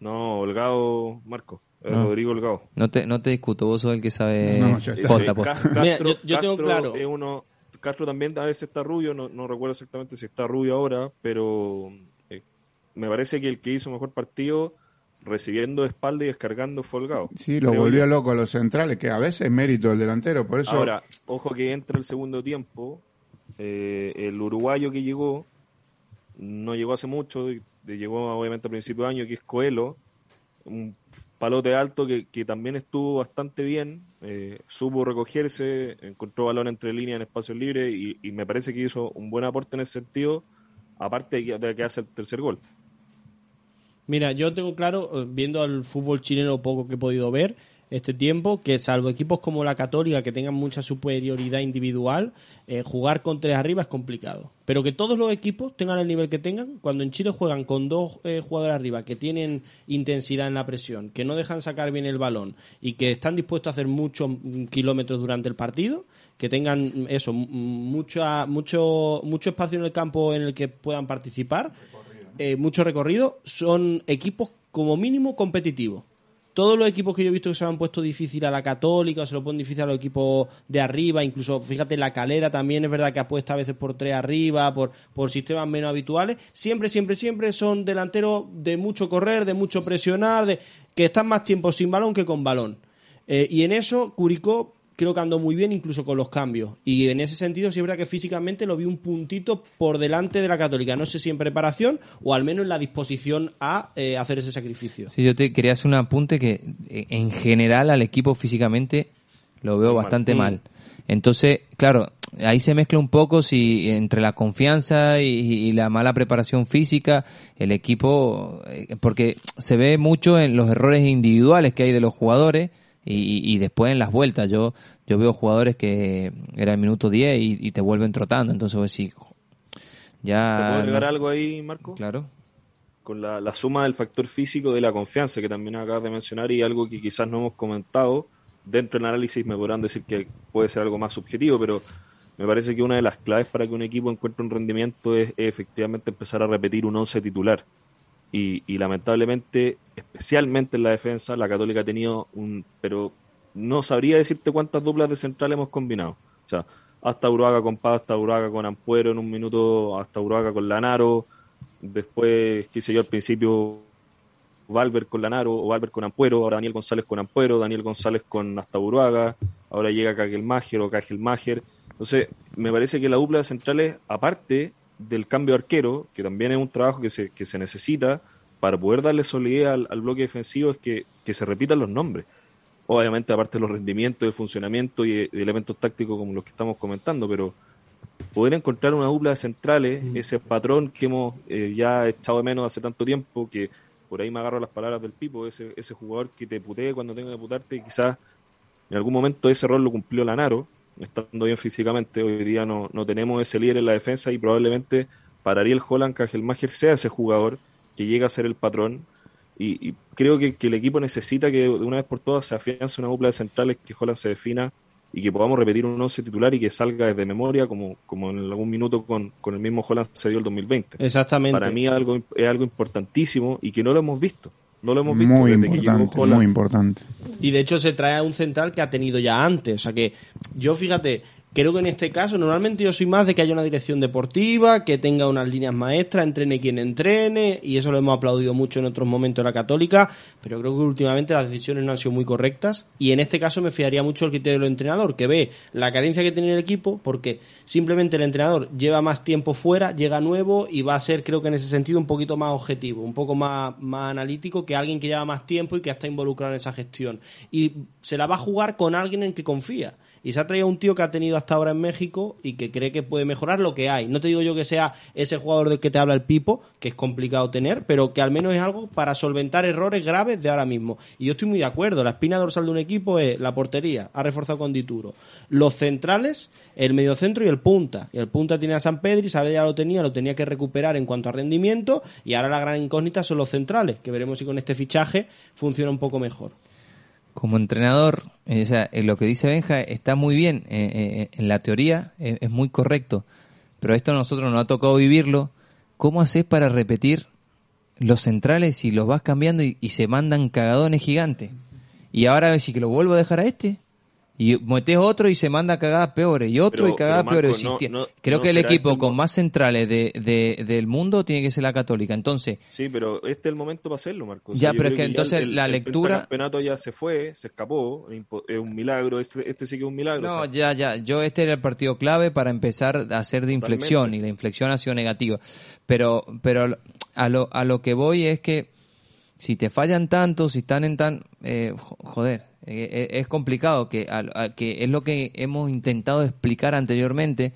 No, Holgado, Marco. es Ah. Rodrigo Holgado. No te, no te discuto, vos sos el que sabe No, ya está. posta, Eh, posta. Cas- Castro, Mira, yo- yo tengo claro. es uno, Castro también a veces está rubio, no, no recuerdo exactamente si está rubio ahora, pero eh, me parece que el que hizo mejor partido recibiendo de espalda y descargando fue Holgado. sí, lo Creo volvió loco a los centrales, que a veces es mérito del delantero, por eso... Ahora, ojo que entra el segundo tiempo, eh, el uruguayo que llegó, no llegó hace mucho, llegó obviamente a principio de año, que es Coelho, un palote alto que, que también estuvo bastante bien, eh, supo recogerse, encontró balón entre líneas en espacios libres y, y me parece que hizo un buen aporte en ese sentido, aparte de que, de que hace el tercer gol. Mira, yo tengo claro, eh, viendo al fútbol chileno poco que he podido ver este tiempo, que salvo equipos como la Católica que tengan mucha superioridad individual, eh, jugar con tres arriba es complicado. Pero que todos los equipos tengan el nivel que tengan, cuando en Chile juegan con dos eh, jugadores arriba que tienen intensidad en la presión, que no dejan sacar bien el balón y que están dispuestos a hacer muchos mm, kilómetros durante el partido, que tengan mm, eso, m- mucha, mucho, mucho espacio en el campo en el que puedan participar, eh, mucho recorrido, son equipos como mínimo competitivos. Todos los equipos que yo he visto que se han puesto difícil a la Católica, o se lo ponen difícil a los equipos de arriba, incluso, fíjate, la calera también es verdad que apuesta a veces por tres arriba, por, por sistemas menos habituales. Siempre, siempre, siempre son delanteros de mucho correr, de mucho presionar, de que están más tiempo sin balón que con balón. Eh, y en eso, Curicó creo que andó muy bien incluso con los cambios. Y en ese sentido, sí es verdad que físicamente lo vi un puntito por delante de la Católica. No sé si en preparación o al menos en la disposición a eh, hacer ese sacrificio. Sí, yo te quería hacer un apunte que eh, en general al equipo físicamente lo veo Muy bastante mal. Entonces, claro, ahí se mezcla un poco si entre la confianza y, y la mala preparación física, el equipo, eh, porque se ve mucho en los errores individuales que hay de los jugadores y, y después en las vueltas. Yo yo veo jugadores que era el minuto 10 y, y te vuelven trotando, entonces jo, ya... ¿Te puedo agregar no- algo ahí, Marco? Claro. con la, la suma del factor físico de la confianza que también acabas de mencionar y algo que quizás no hemos comentado dentro del análisis me podrán decir que puede ser algo más subjetivo pero me parece que una de las claves para que un equipo encuentre un rendimiento es, es efectivamente empezar a repetir un once titular y, y lamentablemente especialmente en la defensa la católica ha tenido un pero no sabría decirte cuántas duplas de central hemos combinado o sea hasta Uruaga con Paz, hasta Uruaga con Ampuero en un minuto, hasta Uruaga con Lanaro, después, qué sé yo, al principio Valver con Lanaro o Valver con Ampuero, ahora Daniel González con Ampuero, Daniel González con hasta Uruaga, ahora llega Cajelmacher o Cajelmacher. Entonces, me parece que la dupla de centrales, aparte del cambio de arquero, que también es un trabajo que se, que se necesita para poder darle solidez al, al bloque defensivo, es que, que se repitan los nombres. Obviamente, aparte de los rendimientos, de funcionamiento y de, elementos tácticos como los que estamos comentando, pero poder encontrar una dupla de centrales, ese patrón que hemos eh, ya echado de menos hace tanto tiempo, que por ahí me agarro las palabras del Pipo, ese, ese jugador que te putee cuando tenga que putarte, quizás en algún momento ese rol lo cumplió Lanaro, estando bien físicamente, hoy día no, no tenemos ese líder en la defensa y probablemente para Ariel Holland, Cajelmacher sea ese jugador que llega a ser el patrón Y, y creo que, que el equipo necesita que de una vez por todas se afiance una dupla de centrales, que Holland se defina y que podamos repetir un 11 titular y que salga desde memoria como, como en algún minuto con, con el mismo Holland se dio el 2020. Exactamente. Para mí algo, es algo importantísimo y que no lo hemos visto. No lo hemos visto Muy desde que llegó importante, muy importante. Y de hecho se trae a un central que ha tenido ya antes. O sea que yo, fíjate, creo que en este caso, normalmente yo soy más de que haya una dirección deportiva, que tenga unas líneas maestras, entrene quien entrene, y eso lo hemos aplaudido mucho en otros momentos de la Católica, pero creo que últimamente las decisiones no han sido muy correctas. Y en este caso me fiaría mucho el criterio del entrenador, que ve la carencia que tiene el equipo, porque simplemente el entrenador lleva más tiempo fuera, llega nuevo y va a ser, creo que en ese sentido, un poquito más objetivo, un poco más, más analítico que alguien que lleva más tiempo y que está involucrado en esa gestión. Y se la va a jugar con alguien en que confía. Y se ha traído un tío que ha tenido hasta ahora en México y que cree que puede mejorar lo que hay. No te digo yo que sea ese jugador del que te habla el Pipo, que es complicado tener, pero que al menos es algo para solventar errores graves de ahora mismo. Y yo estoy muy de acuerdo. La espina dorsal de un equipo es la portería, ha reforzado con Dituro. Los centrales, el mediocentro y el punta. Y el punta tiene a San Pedri, sabe ya lo tenía, lo tenía que recuperar en cuanto a rendimiento. Y ahora la gran incógnita son los centrales, que veremos si con este fichaje funciona un poco mejor. Como entrenador, eh, o sea, eh, lo que dice Benja está muy bien, eh, en la teoría es muy correcto, pero esto a nosotros nos ha tocado vivirlo. ¿Cómo haces para repetir los centrales si los vas cambiando y, y se mandan cagadones gigantes? Y ahora a ver si que lo vuelvo a dejar a este. Y metes otro y se manda cagadas peores, y otro Pero- y cagadas peores. no- Creo no que el equipo este el con más centrales de, de- del mundo tiene que ser la católica. Entonces, Sí, pero este es el momento para hacerlo, Marco. O sea, Ya, pero es que entonces el- la el lectura- campeonato ya se fue, se escapó, es un milagro, este, este sí que es un milagro. No, o sea, ya, ya. Yo este era el partido clave para empezar a hacer de inflexión y la inflexión ha sido negativa. Pero, pero a lo, a lo que voy es que si te fallan tanto, si están en tan, eh, jo- joder, eh, eh, es complicado que, a- a- que es lo que hemos intentado explicar anteriormente,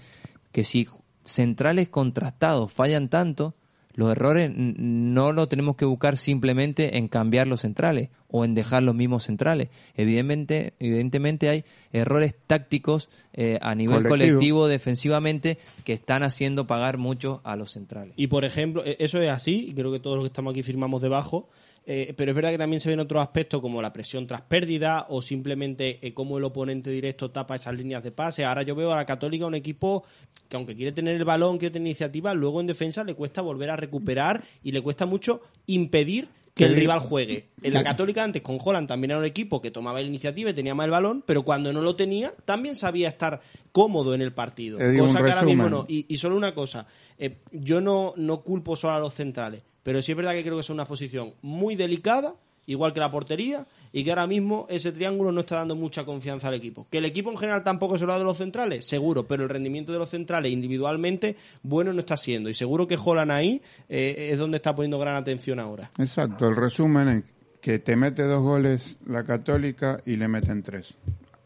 que si centrales contrastados fallan tanto, los errores no lo tenemos que buscar simplemente en cambiar los centrales o en dejar los mismos centrales. Evidentemente, evidentemente hay errores tácticos eh, a nivel Colectivo. colectivo defensivamente que están haciendo pagar mucho a los centrales. Y por ejemplo, e- eso es así, y creo que todos los que estamos aquí firmamos debajo, eh, pero es verdad que también se ven otros aspectos como la presión tras pérdida o simplemente eh, cómo el oponente directo tapa esas líneas de pase. Ahora yo veo a la Católica un equipo que aunque quiere tener el balón, quiere tener iniciativa, luego en defensa le cuesta volver a recuperar y le cuesta mucho impedir que el rival juegue. En la Católica antes con Holland también era un equipo que tomaba la iniciativa y tenía más el balón, pero cuando no lo tenía también sabía estar cómodo en el partido. Cosa que ahora mismo no. Y, y solo una cosa, eh, yo no, no culpo solo a los centrales, pero sí es verdad que creo que es una posición muy delicada, igual que la portería, y que ahora mismo ese triángulo no está dando mucha confianza al equipo. Que el equipo en general tampoco se lo da de los centrales, seguro, pero el rendimiento de los centrales individualmente bueno no está siendo. Y seguro que Holland ahí eh, es donde está poniendo gran atención ahora. Exacto, el resumen es que te mete dos goles la Católica y le meten tres.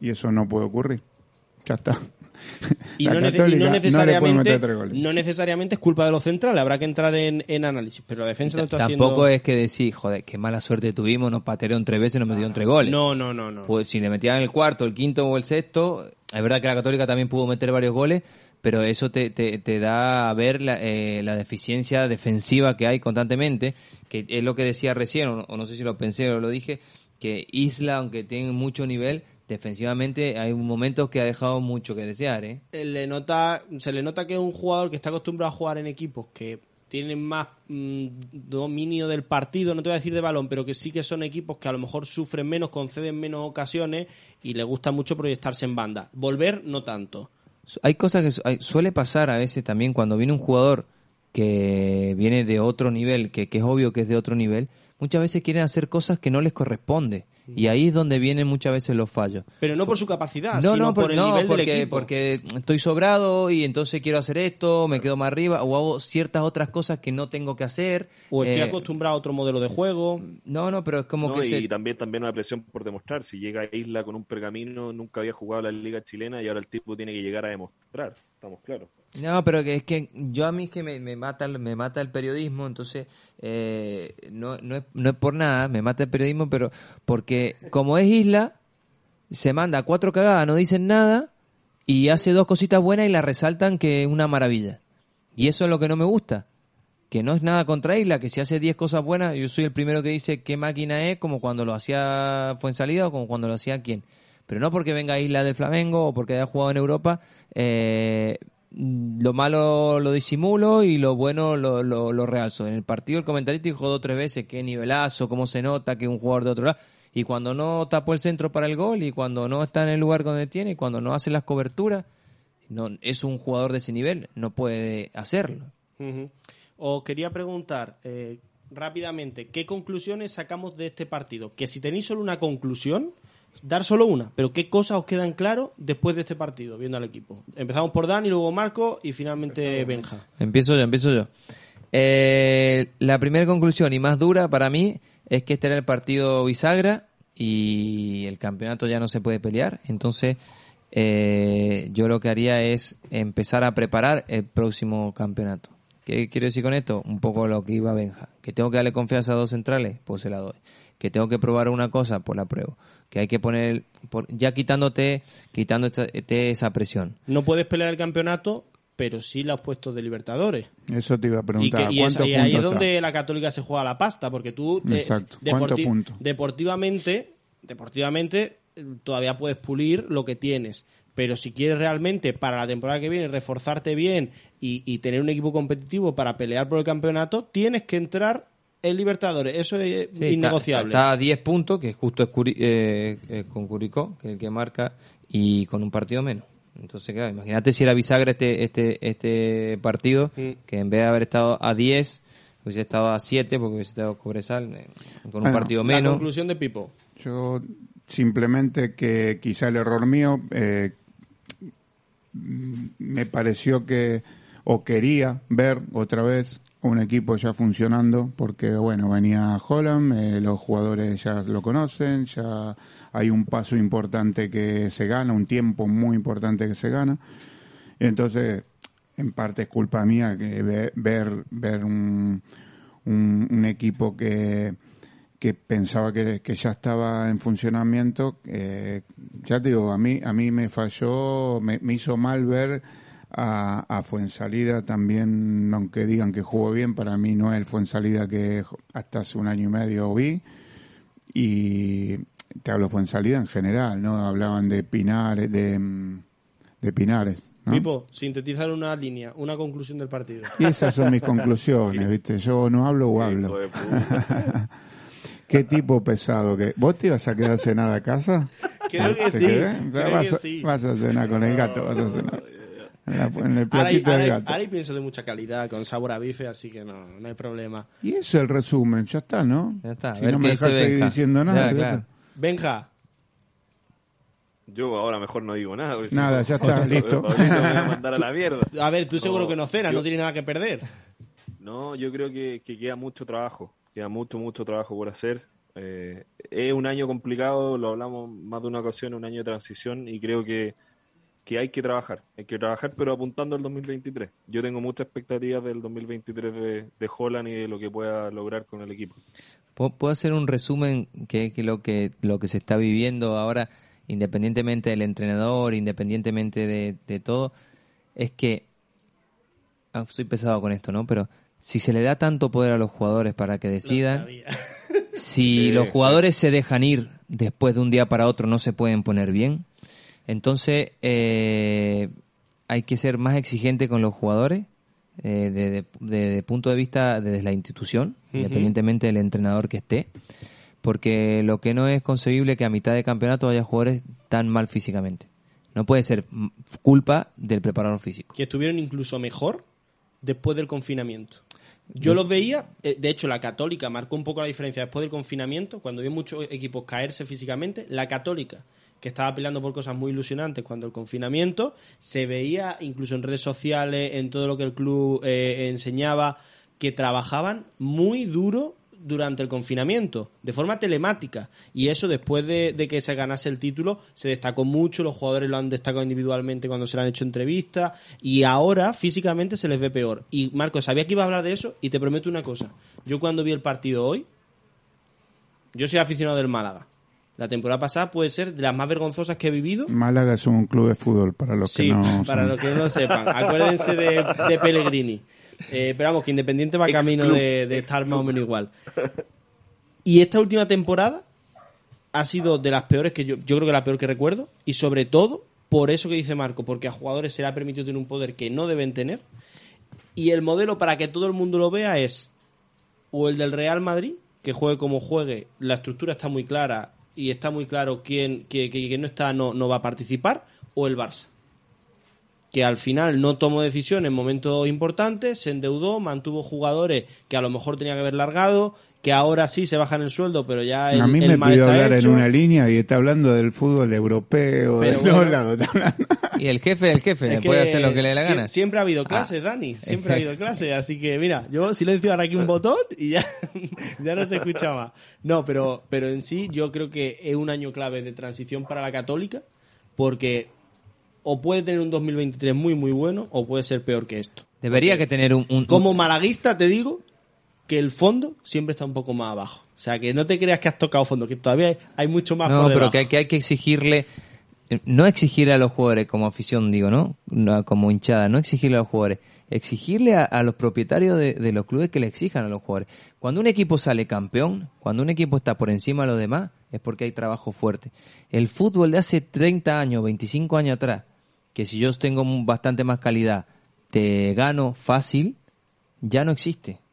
Y eso no puede ocurrir. Ya está. Y no, nece- y necesariamente, no necesariamente es culpa de los centrales, habrá que entrar en, en análisis, pero la defensa no está Tampoco siendo... es que decir, joder, qué mala suerte tuvimos, nos patearon tres veces y nos metieron tres goles. No, no, no, no. Pues si le metían el cuarto, el quinto o el sexto, es verdad que la Católica también pudo meter varios goles, pero eso te, te, te da a ver la, eh, la deficiencia defensiva que hay constantemente, que es lo que decía recién, o no, o no sé si lo pensé o lo dije, que Isla, aunque tiene mucho nivel, defensivamente hay momentos que ha dejado mucho que desear, ¿eh? Eh, le nota, se le nota que es un jugador que está acostumbrado a jugar en equipos que tienen más mm, dominio del partido, no te voy a decir de balón, pero que sí que son equipos que a lo mejor sufren menos, conceden menos ocasiones y le gusta mucho proyectarse en banda. Volver, no tanto. Hay cosas que su- hay- suele pasar a veces también cuando viene un jugador que viene de otro nivel, que, que es obvio que es de otro nivel, muchas veces quieren hacer cosas que no les corresponde. Y ahí es donde vienen muchas veces los fallos. Pero no por su capacidad, No, sino no, por por- el no, nivel porque, del equipo. porque estoy sobrado y entonces quiero hacer esto, me quedo más arriba, o hago ciertas otras cosas que no tengo que hacer. O estoy Eh, acostumbrado a otro modelo de juego. No, no, pero es como no, que y se- también, también una presión por demostrar. Si llega a Isla con un pergamino, nunca había jugado la liga chilena y ahora el tipo tiene que llegar a demostrar. Estamos claros. No, pero que es que yo a mí es que me, me mata me mata el periodismo, entonces eh, no, no, es, no es por nada, me mata el periodismo, pero porque como es isla, se manda cuatro cagadas, no dicen nada y hace dos cositas buenas y la resaltan que es una maravilla. Y eso es lo que no me gusta. que no es nada contra Isla, que si hace 10 cosas buenas, yo soy el primero que dice qué máquina es, como cuando lo hacía Fuensalida o como cuando lo hacía quién. Pero no porque venga Isla del Flamengo o porque haya jugado en Europa, eh, lo malo lo disimulo y lo bueno lo, lo, realzo. En el partido el comentarista dijo dos o tres veces qué nivelazo, cómo se nota que un jugador de otro lado. Y cuando no tapó el centro para el gol y cuando no está en el lugar donde tiene y cuando no hace las coberturas, no es un jugador de ese nivel, no puede hacerlo. Ujú. Os quería preguntar eh, rápidamente, ¿qué conclusiones sacamos de este partido? Que si tenéis solo una conclusión, dar solo una, pero ¿qué cosas os quedan claro después de este partido, viendo al equipo? Empezamos por Dani, luego Marco y finalmente Benja. Empiezo yo, empiezo yo. Eh, la primera conclusión y más dura para mí es que este era el partido bisagra y el campeonato ya no se puede pelear. Entonces, eh, yo lo que haría es empezar a preparar el próximo campeonato. ¿Qué quiero decir con esto? Un poco lo que iba Benja. Que tengo que darle confianza a dos centrales, pues se la doy. Que tengo que probar una cosa, pues la pruebo. Que hay que poner, por- ya quitándote, quitándote esa presión. No puedes pelear el campeonato, pero sí los puestos de Libertadores. Eso te iba a Y, preguntar. que- y es- ¿Cuántos y ahí es donde la Católica se juega la pasta, porque tú te- Exacto. ¿Cuántos puntos? deportivamente, deportivamente todavía puedes pulir lo que tienes. Pero si quieres realmente para la temporada que viene reforzarte bien y, y tener un equipo competitivo para pelear por el campeonato, tienes que entrar en Libertadores. Eso es Sí, innegociable. Está, está a 10 puntos, que justo es Curi- eh, eh, con Curicó, que es el que marca, y con un partido menos. Entonces, claro, imagínate si era bisagra este, este, este partido, Mm. que en vez de haber estado a 10, hubiese estado a 7, porque hubiese estado Cobresal, eh, con un partido la menos. conclusión de Pipo. Yo simplemente que quizá el error mío eh, me pareció que o quería ver otra vez un equipo ya funcionando porque bueno venía Holland eh, los jugadores ya lo conocen ya hay un paso importante que se gana un tiempo muy importante que se gana. Entonces en parte es culpa mía que ve- ver ver un, un, un equipo que que pensaba que, que ya estaba en funcionamiento, eh, ya te digo, a mí, a mí me falló, me, me hizo mal ver a, a Fuensalida también, aunque digan que jugó bien, para mí no es el Fuensalida que hasta hace un año y medio vi. Y te hablo Fuensalida en general, ¿no? Hablaban de Pinares, de, de Pinares. ¿no? Pipo, sintetizar una línea, una conclusión del partido. Y esas son mis conclusiones, ¿viste? Yo no hablo o hablo. Qué tipo pesado que. ¿Vos te ibas a quedar a cenar a casa? Creo que ¿Te sí, quedás? O sea, creo vas, que a, sí. vas a cenar con el gato, vas a cenar. En, la- en el Ahora hay, platito ahora del hay- gato. ahora hay pienso de mucha calidad, con sabor a bife, así que no, no hay problema. Y eso es el resumen, ya está, ¿no? Ya está, a Si ver no qué me dejas seguir Benja. diciendo nada. Ya, claro. Benja, Yo ahora mejor no digo nada. si Nada, no, ya está, listo. Pablito me va a mandar a la mierda. a ver, tú seguro No, que no cenas, yo- no tienes nada que perder. No, yo creo que, que queda mucho trabajo, queda mucho, mucho trabajo por hacer. Eh, es un año complicado, lo hablamos más de una ocasión, un año de transición y creo que, que hay que trabajar, hay que trabajar pero apuntando al 2023. Yo tengo muchas expectativas del 2023 de, de Holland y de lo que pueda lograr con el equipo. ¿Puedo puedo hacer un resumen que que lo que lo que se está viviendo ahora, independientemente del entrenador, independientemente de, de todo, es que ah, soy pesado con esto, ¿no? Pero si se le da tanto poder a los jugadores para que decidan, si los jugadores se dejan ir después de un día para otro, no se pueden poner bien. Entonces, eh, hay que ser más exigente con los jugadores eh, de, de- de- de punto de vista desde la institución, independientemente del entrenador que esté. Porque lo que no es concebible que a mitad de campeonato haya jugadores tan mal físicamente. No puede ser culpa del preparador físico. que estuvieron incluso mejor después del confinamiento. Yo los veía, eh, de hecho la Católica marcó un poco la diferencia después del confinamiento, cuando vi muchos equipos caerse físicamente, la Católica, que estaba peleando por cosas muy ilusionantes cuando el confinamiento, se veía incluso en redes sociales, en todo lo que el club eh, enseñaba, que trabajaban muy duro durante el confinamiento, de forma telemática. Y eso, después de, que se ganase el título, se destacó mucho, los jugadores lo han destacado individualmente cuando se le han hecho entrevistas, y ahora físicamente se les ve peor. Y Marcos, sabía que iba a hablar de eso, y te prometo una cosa. Yo cuando vi el partido hoy, yo soy aficionado del Málaga. La temporada pasada puede ser de las más vergonzosas que he vivido. Málaga es un club de fútbol, para los Sí, que no para son- los que no sepan. Acuérdense de, de Pellegrini. Eh, pero vamos, que Independiente va camino de, estar más o menos igual. Y esta última temporada ha sido de las peores que yo, yo creo que la peor que recuerdo. Y sobre todo, por eso que dice Marco, porque a jugadores se le ha permitido tener un poder que no deben tener. Y el modelo para que todo el mundo lo vea es o el del Real Madrid, que juegue como juegue, la estructura está muy clara y está muy claro quién que, que- que no está no, no va a participar, o el Barça. Que al final no tomó decisiones en momentos importantes, se endeudó, mantuvo jugadores que a lo mejor tenía que haber largado, que ahora sí se bajan el sueldo, pero ya el, a mí el me mal pidió está hablar hecho. en una línea y está hablando del fútbol europeo, de todos lados. está hablando. Y el jefe, el jefe, Es puede hacer lo que le dé la gana. Siempre ha habido Ah. clases, Dani. Siempre ha habido clases. Así que, mira, yo silencio ahora aquí un botón y ya, ya no se escucha más. No, pero, pero en sí yo creo que es un año clave de transición para la Católica porque o puede tener un 2023 muy, muy bueno o puede ser peor que esto. Debería que tener un... un- Como malaguista te digo que el fondo siempre está un poco más abajo. O sea, que no te creas que has tocado fondo, que todavía hay, mucho más No, por pero que hay, que hay que exigirle, eh, no exigirle a los jugadores como afición, digo, ¿no? No, como hinchada, no exigirle a los jugadores, exigirle a, a los propietarios de, de los clubes que le exijan a los jugadores. Cuando un equipo sale campeón, cuando un equipo está por encima de los demás, es porque hay trabajo fuerte. El fútbol de hace 30 años, 25 años atrás, que si yo tengo bastante más calidad, te gano fácil, ya no existe.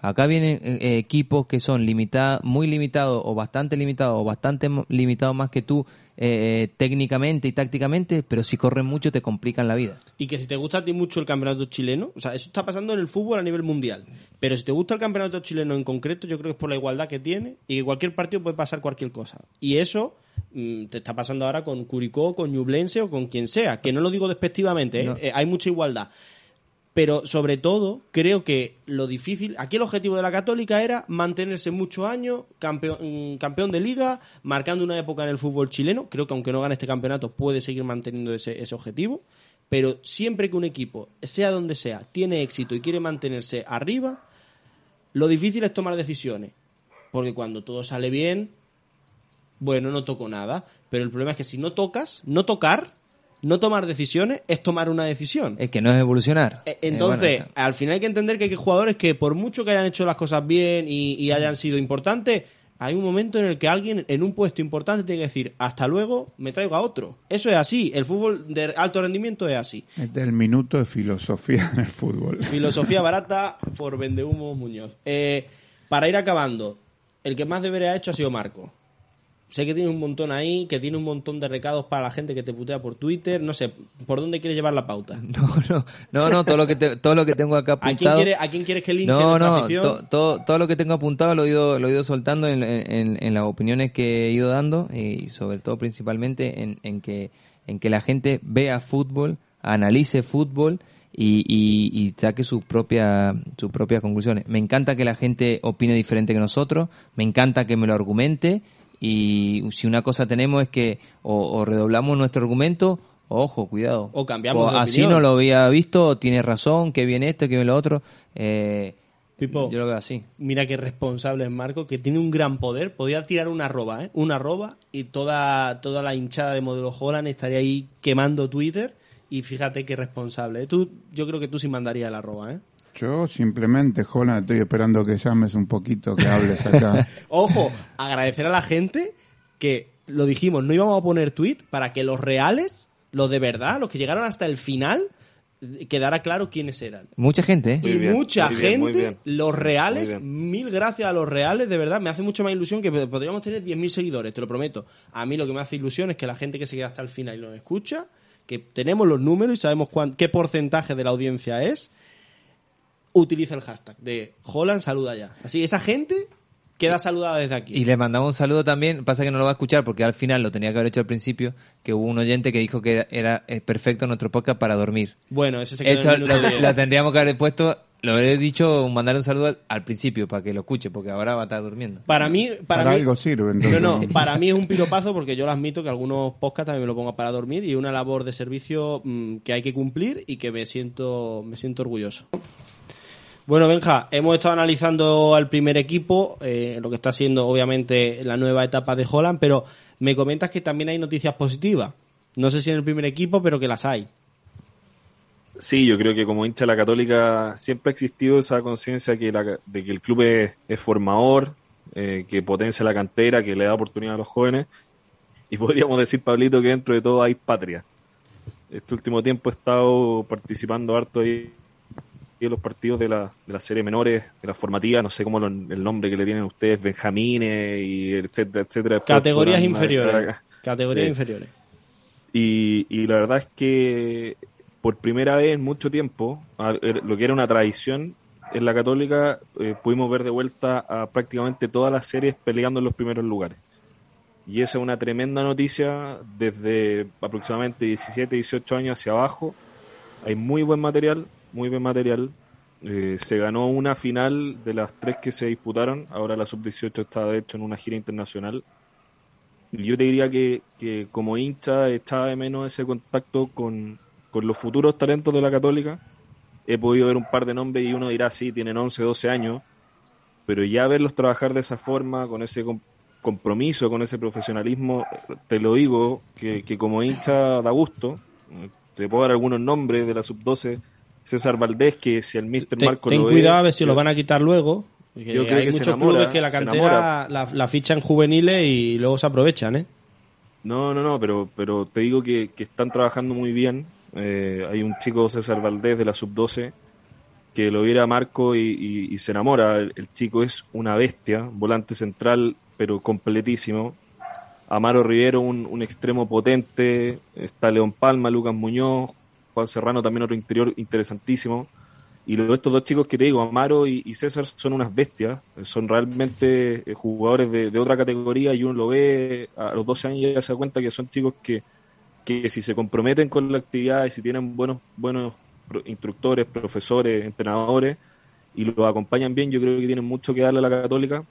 Acá vienen eh, eh, equipos que son limitados, muy limitados o bastante limitados o bastante limitados más que tú eh, técnicamente y tácticamente, pero si corren mucho te complican la vida. Y que si te gusta a ti mucho el campeonato chileno, o sea, eso está pasando en el fútbol a nivel mundial. Pero si te gusta el campeonato chileno en concreto, yo creo que es por la igualdad que tiene y que cualquier partido puede pasar cualquier cosa. Y eso mm, te está pasando ahora con Curicó, con Ñublense o con quien sea. Que no lo digo despectivamente, ¿eh? No. Eh, hay mucha igualdad. Pero sobre todo, creo que lo difícil. Aquí el objetivo de la Católica era mantenerse muchos años campeón, mm, campeón de liga, marcando una época en el fútbol chileno. Creo que aunque no gane este campeonato, puede seguir manteniendo ese, ese objetivo. Pero siempre que un equipo, sea donde sea, tiene éxito y quiere mantenerse arriba, lo difícil es tomar decisiones. Porque cuando todo sale bien, bueno, no toco nada. Pero el problema es que si no tocas, no tocar, no tomar decisiones, es tomar una decisión. Es que no es evolucionar. Eh, Eh, Entonces, bueno, al final hay que entender que hay jugadores que por mucho que hayan hecho las cosas bien y, y hayan sido importantes, hay un momento en el que alguien en un puesto importante tiene que decir, hasta luego, me traigo a otro. Eso es así, el fútbol de alto rendimiento es así. Este es el minuto de filosofía en el fútbol. Filosofía barata por Vendehumo Muñoz. Eh, para ir acabando, el que más debería ha hecho ha sido Marco. Sé que tiene un montón ahí, que tiene un montón de recados para la gente que te putea por Twitter. No sé, ¿por dónde quieres llevar la pauta? No, no, no, no, todo lo que te- todo lo que tengo acá ¿A quién, apuntado. quiere, ¿A quién quieres que linche No, no, afición? to- todo, todo lo que tengo apuntado lo he ido, lo he ido soltando en, en- en las opiniones que he ido dando y sobre todo principalmente en, en que, en que la gente vea fútbol, analice fútbol y, y, y saque sus propias, sus propias conclusiones. Me encanta que la gente opine diferente que nosotros, me encanta que me lo argumente y si una cosa tenemos es que o, o redoblamos nuestro argumento Ojo, cuidado. O cambiamos de así opinión. no lo había visto, tiene razón, que viene esto, que viene lo otro. Eh, Pipo. yo lo veo así. Mira qué responsable es Marco, que tiene un gran poder. Podía tirar una arroba, ¿eh? Una arroba y toda, toda la hinchada de modelo Holland estaría ahí quemando Twitter. Y fíjate qué responsable. ¿eh? Tú, yo creo que tú sí mandarías la arroba, ¿eh? Yo simplemente, Holland, estoy esperando que llames un poquito, que hables acá. Ojo, agradecer a la gente que lo dijimos, no íbamos a poner tweet para que los reales, los de verdad, los que llegaron hasta el final, quedara claro quiénes eran. Mucha gente, ¿eh? Muy y bien, mucha muy bien, muy gente, bien. los reales, mil gracias a los reales, de verdad, me hace mucho más ilusión que podríamos tener 10.000 seguidores, te lo prometo. A mí lo que me hace ilusión es que la gente que se queda hasta el final y nos escucha, que tenemos los números y sabemos cuán- qué porcentaje de la audiencia es, utiliza el hashtag de Holland saluda ya. Así, esa gente queda saludada desde aquí. Y le mandamos un saludo también, pasa que no lo va a escuchar porque al final lo tenía que haber hecho al principio, que hubo un oyente que dijo que era, era, eh, perfecto nuestro podcast para dormir. Bueno, ese se quedó Eso en el minuto lo, 10. lo tendríamos que haber puesto, lo habré dicho, mandarle un saludo al, al principio para que lo escuche, porque ahora va a estar durmiendo. Para mí, para, Para mí, algo sirve, entonces. no, para mí es un piropazo porque yo lo admito que algunos podcasts también me lo pongo para dormir y es una labor de servicio mm, que hay que cumplir y que me siento, me siento orgulloso. Bueno, Benja, hemos estado analizando al primer equipo, eh, lo que está siendo obviamente la nueva etapa de Holland, pero me comentas que también hay noticias positivas. No sé si en el primer equipo, pero que las hay. Sí, yo creo que como hincha de la Católica siempre ha existido esa conciencia que la- de que el club es, formador, eh, que potencia la cantera, que le da oportunidad a los jóvenes. Y podríamos decir, Pablito, que dentro de todo hay patria. Este último tiempo he estado participando harto ahí los partidos de la, de la serie menores, de la formativa, no sé cómo lo- el nombre que le tienen ustedes, Benjamines y etcétera, etcétera. Categorías inferiores. Categorías Sí. inferiores. Y, y la verdad es que por primera vez en mucho tiempo, er- lo que era una tradición en la Católica, eh, pudimos ver de vuelta a prácticamente todas las series peleando en los primeros lugares. Y esa es una tremenda noticia desde aproximadamente 17, 18 años hacia abajo. Hay muy buen material, muy buen material. Eh, se ganó una final de las tres que se disputaron. Ahora la sub-18 está de hecho en una gira internacional. Yo te diría que, que como hincha echaba de menos ese contacto con, con los futuros talentos de la Católica. He podido ver un par de nombres y uno dirá, sí, tienen 11, 12 años, pero ya verlos trabajar de esa forma, con ese com- compromiso, con ese profesionalismo, te lo digo, que, que como hincha da gusto. Te puedo dar algunos nombres de la sub-12. César Valdés, que si el Mister Ten, Marco ten lo ve, cuidado a ver si yo- lo van a quitar luego. yo creo hay que muchos enamora, clubes que la cantera la, la fichan juveniles y luego se aprovechan, ¿eh? No, no, no, pero, pero te digo que, que están trabajando muy bien. Eh, hay un chico, César Valdés, de la sub-12, que lo viera a Marco y, y- y se enamora. El, el chico es una bestia, volante central, pero completísimo. Amaro Rivero, un, un extremo potente. Está León Palma, Lucas Muñoz, Juan Serrano, también otro interior interesantísimo. Y luego estos dos chicos que te digo, Amaro y, César, son unas bestias, son realmente eh, jugadores de, de otra categoría y uno lo ve a los 12 años y ya se da cuenta que son chicos que, que si se comprometen con la actividad y si tienen buenos, buenos instructores, profesores, entrenadores y los acompañan bien, yo creo que tienen mucho que darle a la católica.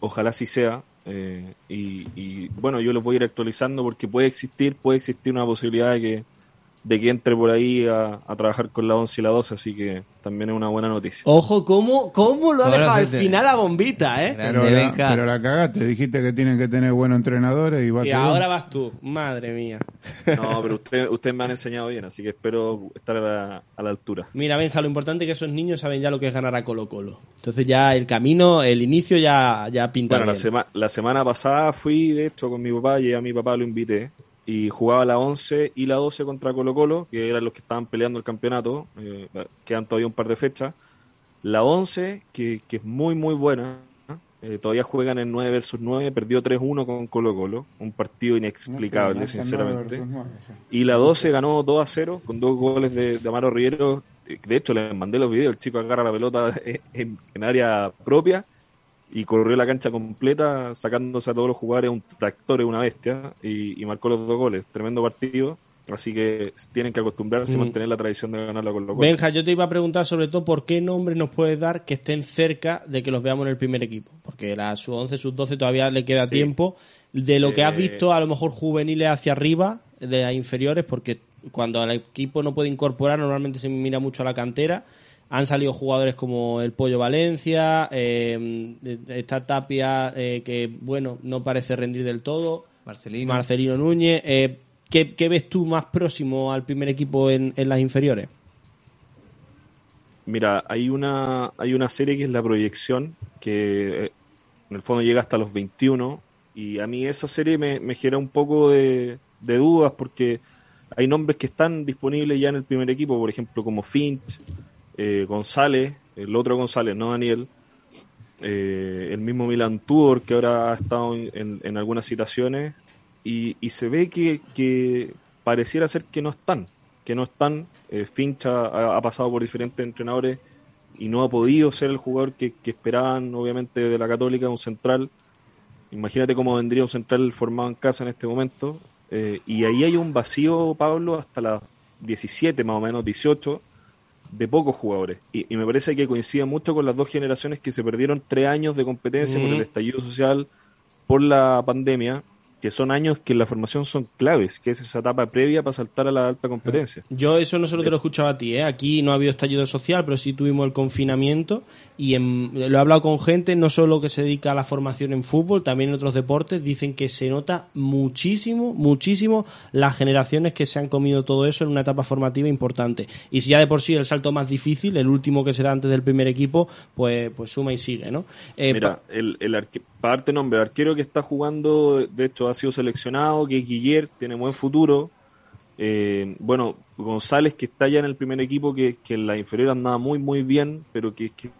Ojalá así sea. eh, y, y, bueno, yo los voy a ir actualizando porque puede existir, puede existir una posibilidad de que, de que entre por ahí a, a trabajar con la 11 y la 12, así que también es una buena noticia. Ojo, ¿cómo, cómo lo ha dejado al final a bombita, eh? Pero la, pero la cagaste, dijiste que tienen que tener buenos entrenadores y va Y ahora vas tú, madre mía. No, pero usted- ustedes me han enseñado bien, así que espero estar a la, a la altura. Mira, Benja, lo importante es que esos niños saben ya lo que es ganar a Colo Colo. Entonces ya el camino, el inicio ya, ya pinta Bueno, la, sema- la semana pasada fui, de hecho, con mi papá y a mi papá lo invité. Y jugaba la 11 y la 12 contra Colo Colo, que eran los que estaban peleando el campeonato. eh, quedan todavía un par de fechas. La 11, que, que es muy, muy buena. eh, todavía juegan en 9 versus 9. Perdió 3-1 con Colo Colo. Un partido inexplicable, sinceramente. Y la 12 ganó 2 a 0 con dos goles de, de Amaro Rivero. De hecho, les mandé los videos. El chico agarra la pelota en, en área propia y corrió la cancha completa sacándose a todos los jugadores. Un tractor, es una bestia. Y, y marcó los dos goles. Tremendo partido. Así que tienen que acostumbrarse y Mm. mantener la tradición de ganarla con los Benja, yo te iba a preguntar sobre todo por qué nombres nos puedes dar que estén cerca de que los veamos en el primer equipo. Porque la sub-11, sub-12 todavía le queda Sí. tiempo. De lo que has Eh, visto, a lo mejor juveniles hacia arriba, de las inferiores, porque cuando el equipo no puede incorporar, normalmente se mira mucho a la cantera. Han salido jugadores como el Pollo Valencia, eh, esta Tapia, eh, que bueno, no parece rendir del todo. Marcelino. Marcelino Núñez. Eh, ¿qué, qué ves tú más próximo al primer equipo en, en las inferiores? Mira, hay una, hay una serie que es La Proyección, que en el fondo llega hasta los 21, y a mí esa serie me, me genera un poco de, de dudas porque hay nombres que están disponibles ya en el primer equipo, por ejemplo, como Finch, eh, González, el otro González, no Daniel, eh, el mismo Milan Tudor, que ahora ha estado en, en algunas citaciones, y, y se ve que, que pareciera ser que no están, que no están. Eh, Finch ha, ha pasado por diferentes entrenadores y no ha podido ser el jugador que, que esperaban, obviamente, de la Católica, un central. Imagínate cómo vendría un central formado en casa en este momento. Eh, y ahí hay un vacío, Pablo, hasta las 17, más o menos, 18, de pocos jugadores. Y, y me parece que coincide mucho con las dos generaciones que se perdieron tres años de competencia por Mm. el estallido social, por la pandemia. Que son años que en la formación son claves, que es esa etapa previa para saltar a la alta competencia. Yo eso no solo te lo escuchaba a ti, ¿eh? aquí no ha habido estallido social, pero sí tuvimos el confinamiento y en- lo he hablado con gente, no solo que se dedica a la formación en fútbol, también en otros deportes, dicen que se nota muchísimo, muchísimo las generaciones que se han comido todo eso en una etapa formativa importante. Y si ya de por sí el salto más difícil, el último que se da antes del primer equipo, pues, pues suma y sigue, ¿no? Eh, Mira, el, el arque- para darte nombre, el arquero que está jugando, de hecho ha sido seleccionado, que es tiene buen futuro. Eh, bueno, González que está ya en el primer equipo, que, que en la inferior andaba muy muy bien, pero que, que,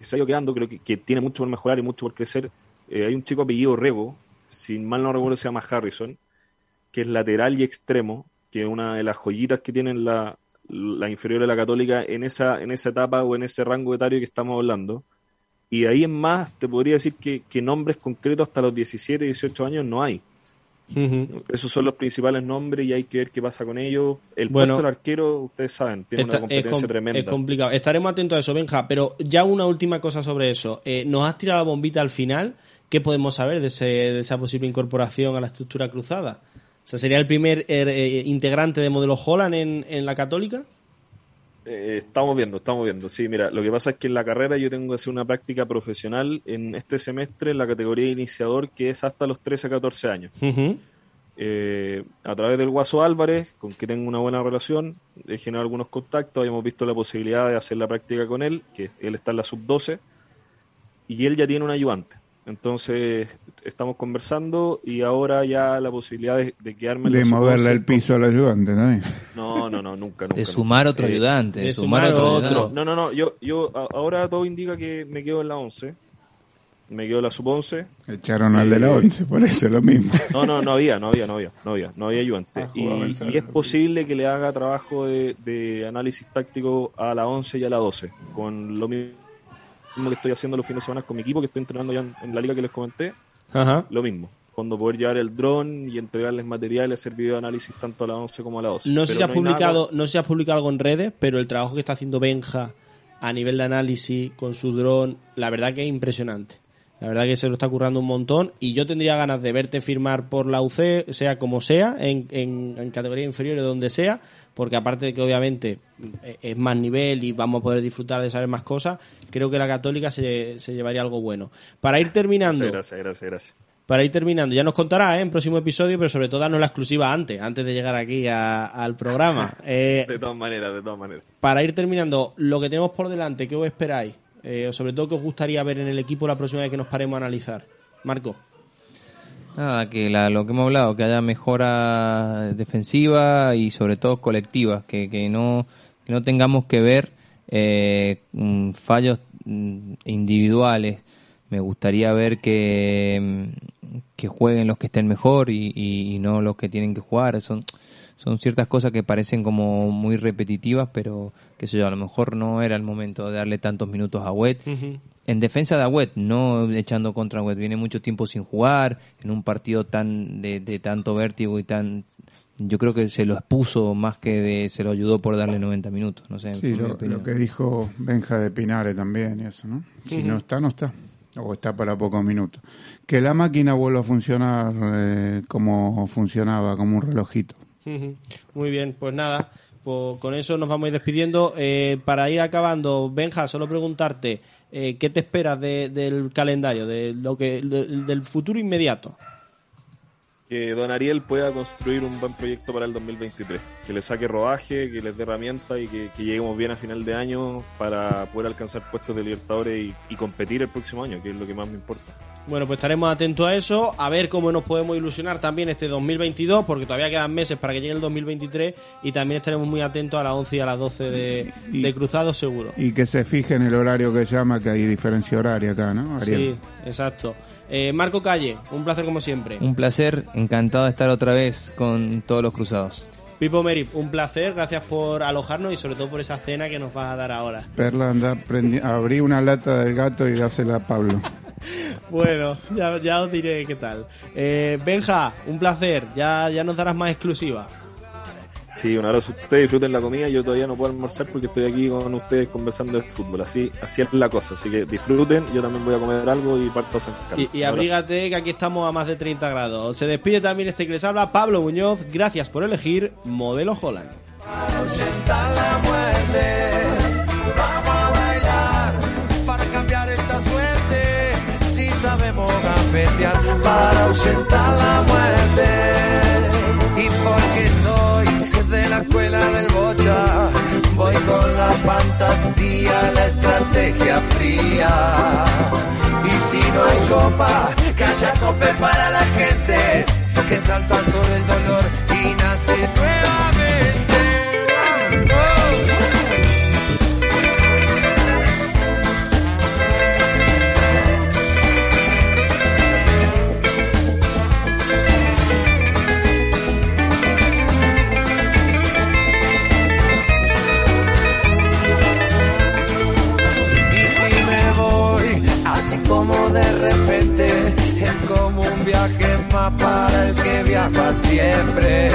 se ha ido quedando, creo que, que tiene mucho por mejorar y mucho por crecer. Eh, hay un chico apellido Rego, si mal no recuerdo se llama Harrison, que es lateral y extremo, que es una de las joyitas que tienen la, la inferior de la católica en esa, en esa etapa o en ese rango etario que estamos hablando. Y de ahí en más, te podría decir que, que nombres concretos hasta los 17, 18 años no hay. Esos son los principales nombres y hay que ver qué pasa con ellos. El Bueno. puesto del arquero, ustedes saben, tiene Esta- una competencia com- tremenda. es complicado. Estaremos atentos a eso, Benja. Pero ya una última cosa sobre eso. Eh, ¿Nos has tirado la bombita al final? ¿Qué podemos saber de, ese- de esa posible incorporación a la estructura cruzada? O sea, ¿sería el primer eh, eh, integrante de modelo Holland en, en la Católica? Eh, estamos viendo, estamos viendo. Sí, mira, lo que pasa es que en la carrera yo tengo que hacer una práctica profesional en este semestre en la categoría de iniciador que es hasta los 13, 14 años. Eh, a través del Guaso Álvarez, con que tengo una buena relación, he generado algunos contactos, habíamos visto la posibilidad de hacer la práctica con él, que él está en la sub-12, y él ya tiene un ayudante. Entonces, estamos conversando y ahora ya la posibilidad de, de quedarme De la sub-11 moverle el piso al ayudante también. No, no, no, nunca, nunca. De nunca. sumar otro Eh, ayudante. de De sumar sumar otro otro. No, no, no, yo, yo ahora todo indica que me quedo en la 11, me quedo en la sub-11, Echaron al de la 11, por eso es lo mismo. No, no, no había, no había, no había, no había, no había ayudante. Ah, Y, y es posible que le haga trabajo de, de análisis táctico a la 11 y a la 12, con lo mismo que estoy haciendo los fines de semana con mi equipo, que estoy entrenando ya en, en la liga que les comenté, Ajá. lo mismo. Cuando poder llevar el dron y entregarles material y hacer video de análisis tanto a la 11 como a la 12. No sé, si has nada- publicado, no sé si has publicado algo en redes, pero el trabajo que está haciendo Benja a nivel de análisis con su dron, la verdad que es impresionante. La verdad que se lo está currando un montón y yo tendría ganas de verte firmar por la UC, sea como sea, en, en, en categoría inferior o donde sea, porque aparte de que obviamente eh, es más nivel y vamos a poder disfrutar de saber más cosas, creo que la católica se, se llevaría algo bueno. Para ir terminando, Gracias, gracias, gracias. para ir terminando, ya nos contará ¿eh? en próximo episodio, pero sobre todo darnos la exclusiva antes, antes de llegar aquí a- al programa. Eh, De todas maneras, de todas maneras. para ir terminando, lo que tenemos por delante, ¿qué os esperáis? Eh, o sobre todo, ¿qué os gustaría ver en el equipo la próxima vez que nos paremos a analizar? Marco. Nada, que la- lo que hemos hablado, que haya mejora defensiva y sobre todo colectiva, que, que no, que no tengamos que ver eh, mm, fallos mm, individuales. Me gustaría ver que, mm, que jueguen los que estén mejor y, y- y no los que tienen que jugar. Son, son ciertas cosas que parecen como muy repetitivas, pero que sé yo, a lo mejor no era el momento de darle tantos minutos a Wet en defensa de Agüet, no echando contra Agüet. Viene mucho tiempo sin jugar, en un partido tan de, de tanto vértigo y tan... Yo creo que se lo expuso más que de, se lo ayudó por darle 90 minutos. No sé, Sí, lo, que dijo Benja de Pinares también y eso, ¿no? Si no está, no está. O está para pocos minutos. Que la máquina vuelva a funcionar eh, como funcionaba, como un relojito. Muy bien, pues nada, pues con eso nos vamos a ir despidiendo. Eh, para ir acabando, Benja, solo preguntarte, eh, ¿qué te esperas de- del calendario, de lo que, de- del futuro inmediato? que Don Ariel pueda construir un buen proyecto para el 2023, que le saque rodaje, que les dé herramientas y que, que lleguemos bien a final de año para poder alcanzar puestos de Libertadores y, y competir el próximo año, que es lo que más me importa. Bueno, pues estaremos atentos a eso, a ver cómo nos podemos ilusionar también este 2022, porque todavía quedan meses para que llegue el 2023 y también estaremos muy atentos a las 11 y a las 12 de, Y- de Cruzados seguro. Y que se fije en el horario que llama, que hay diferencia horaria acá, ¿no? Ariel? Sí, exacto. Eh, Marco Calle, un placer como siempre. Un placer, encantado de estar otra vez con todos los cruzados. Pipo Merip, un placer, gracias por alojarnos y sobre todo por esa cena que nos vas a dar ahora. Perla, anda, prendi- abrí una lata del gato y dásela a Pablo. Bueno, ya, ya os diré qué tal. Eh, Benja, un placer, ya, ya nos darás más exclusiva. Sí, un abrazo. Ustedes disfruten la comida. Yo todavía no puedo almorzar porque estoy aquí con ustedes conversando de fútbol. Así, así es la cosa. Así que disfruten. Yo también voy a comer algo y parto a San Carlos. Y, y abrígate que aquí estamos a más de 30 grados. Se despide también este que les habla, Pablo Muñoz. Gracias por elegir Modelo Holland. Gambetear para ausentar la muerte. Y porque soy de la escuela del bocha, voy con la fantasía, la estrategia fría. Y si no hay copa, que haya para la gente que salta sobre el dolor y nace nuevamente. Viaje más para el que viaja siempre.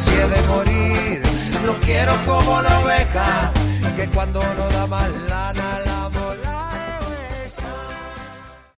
Si he de morir, no quiero como la oveja, que cuando no da más lana la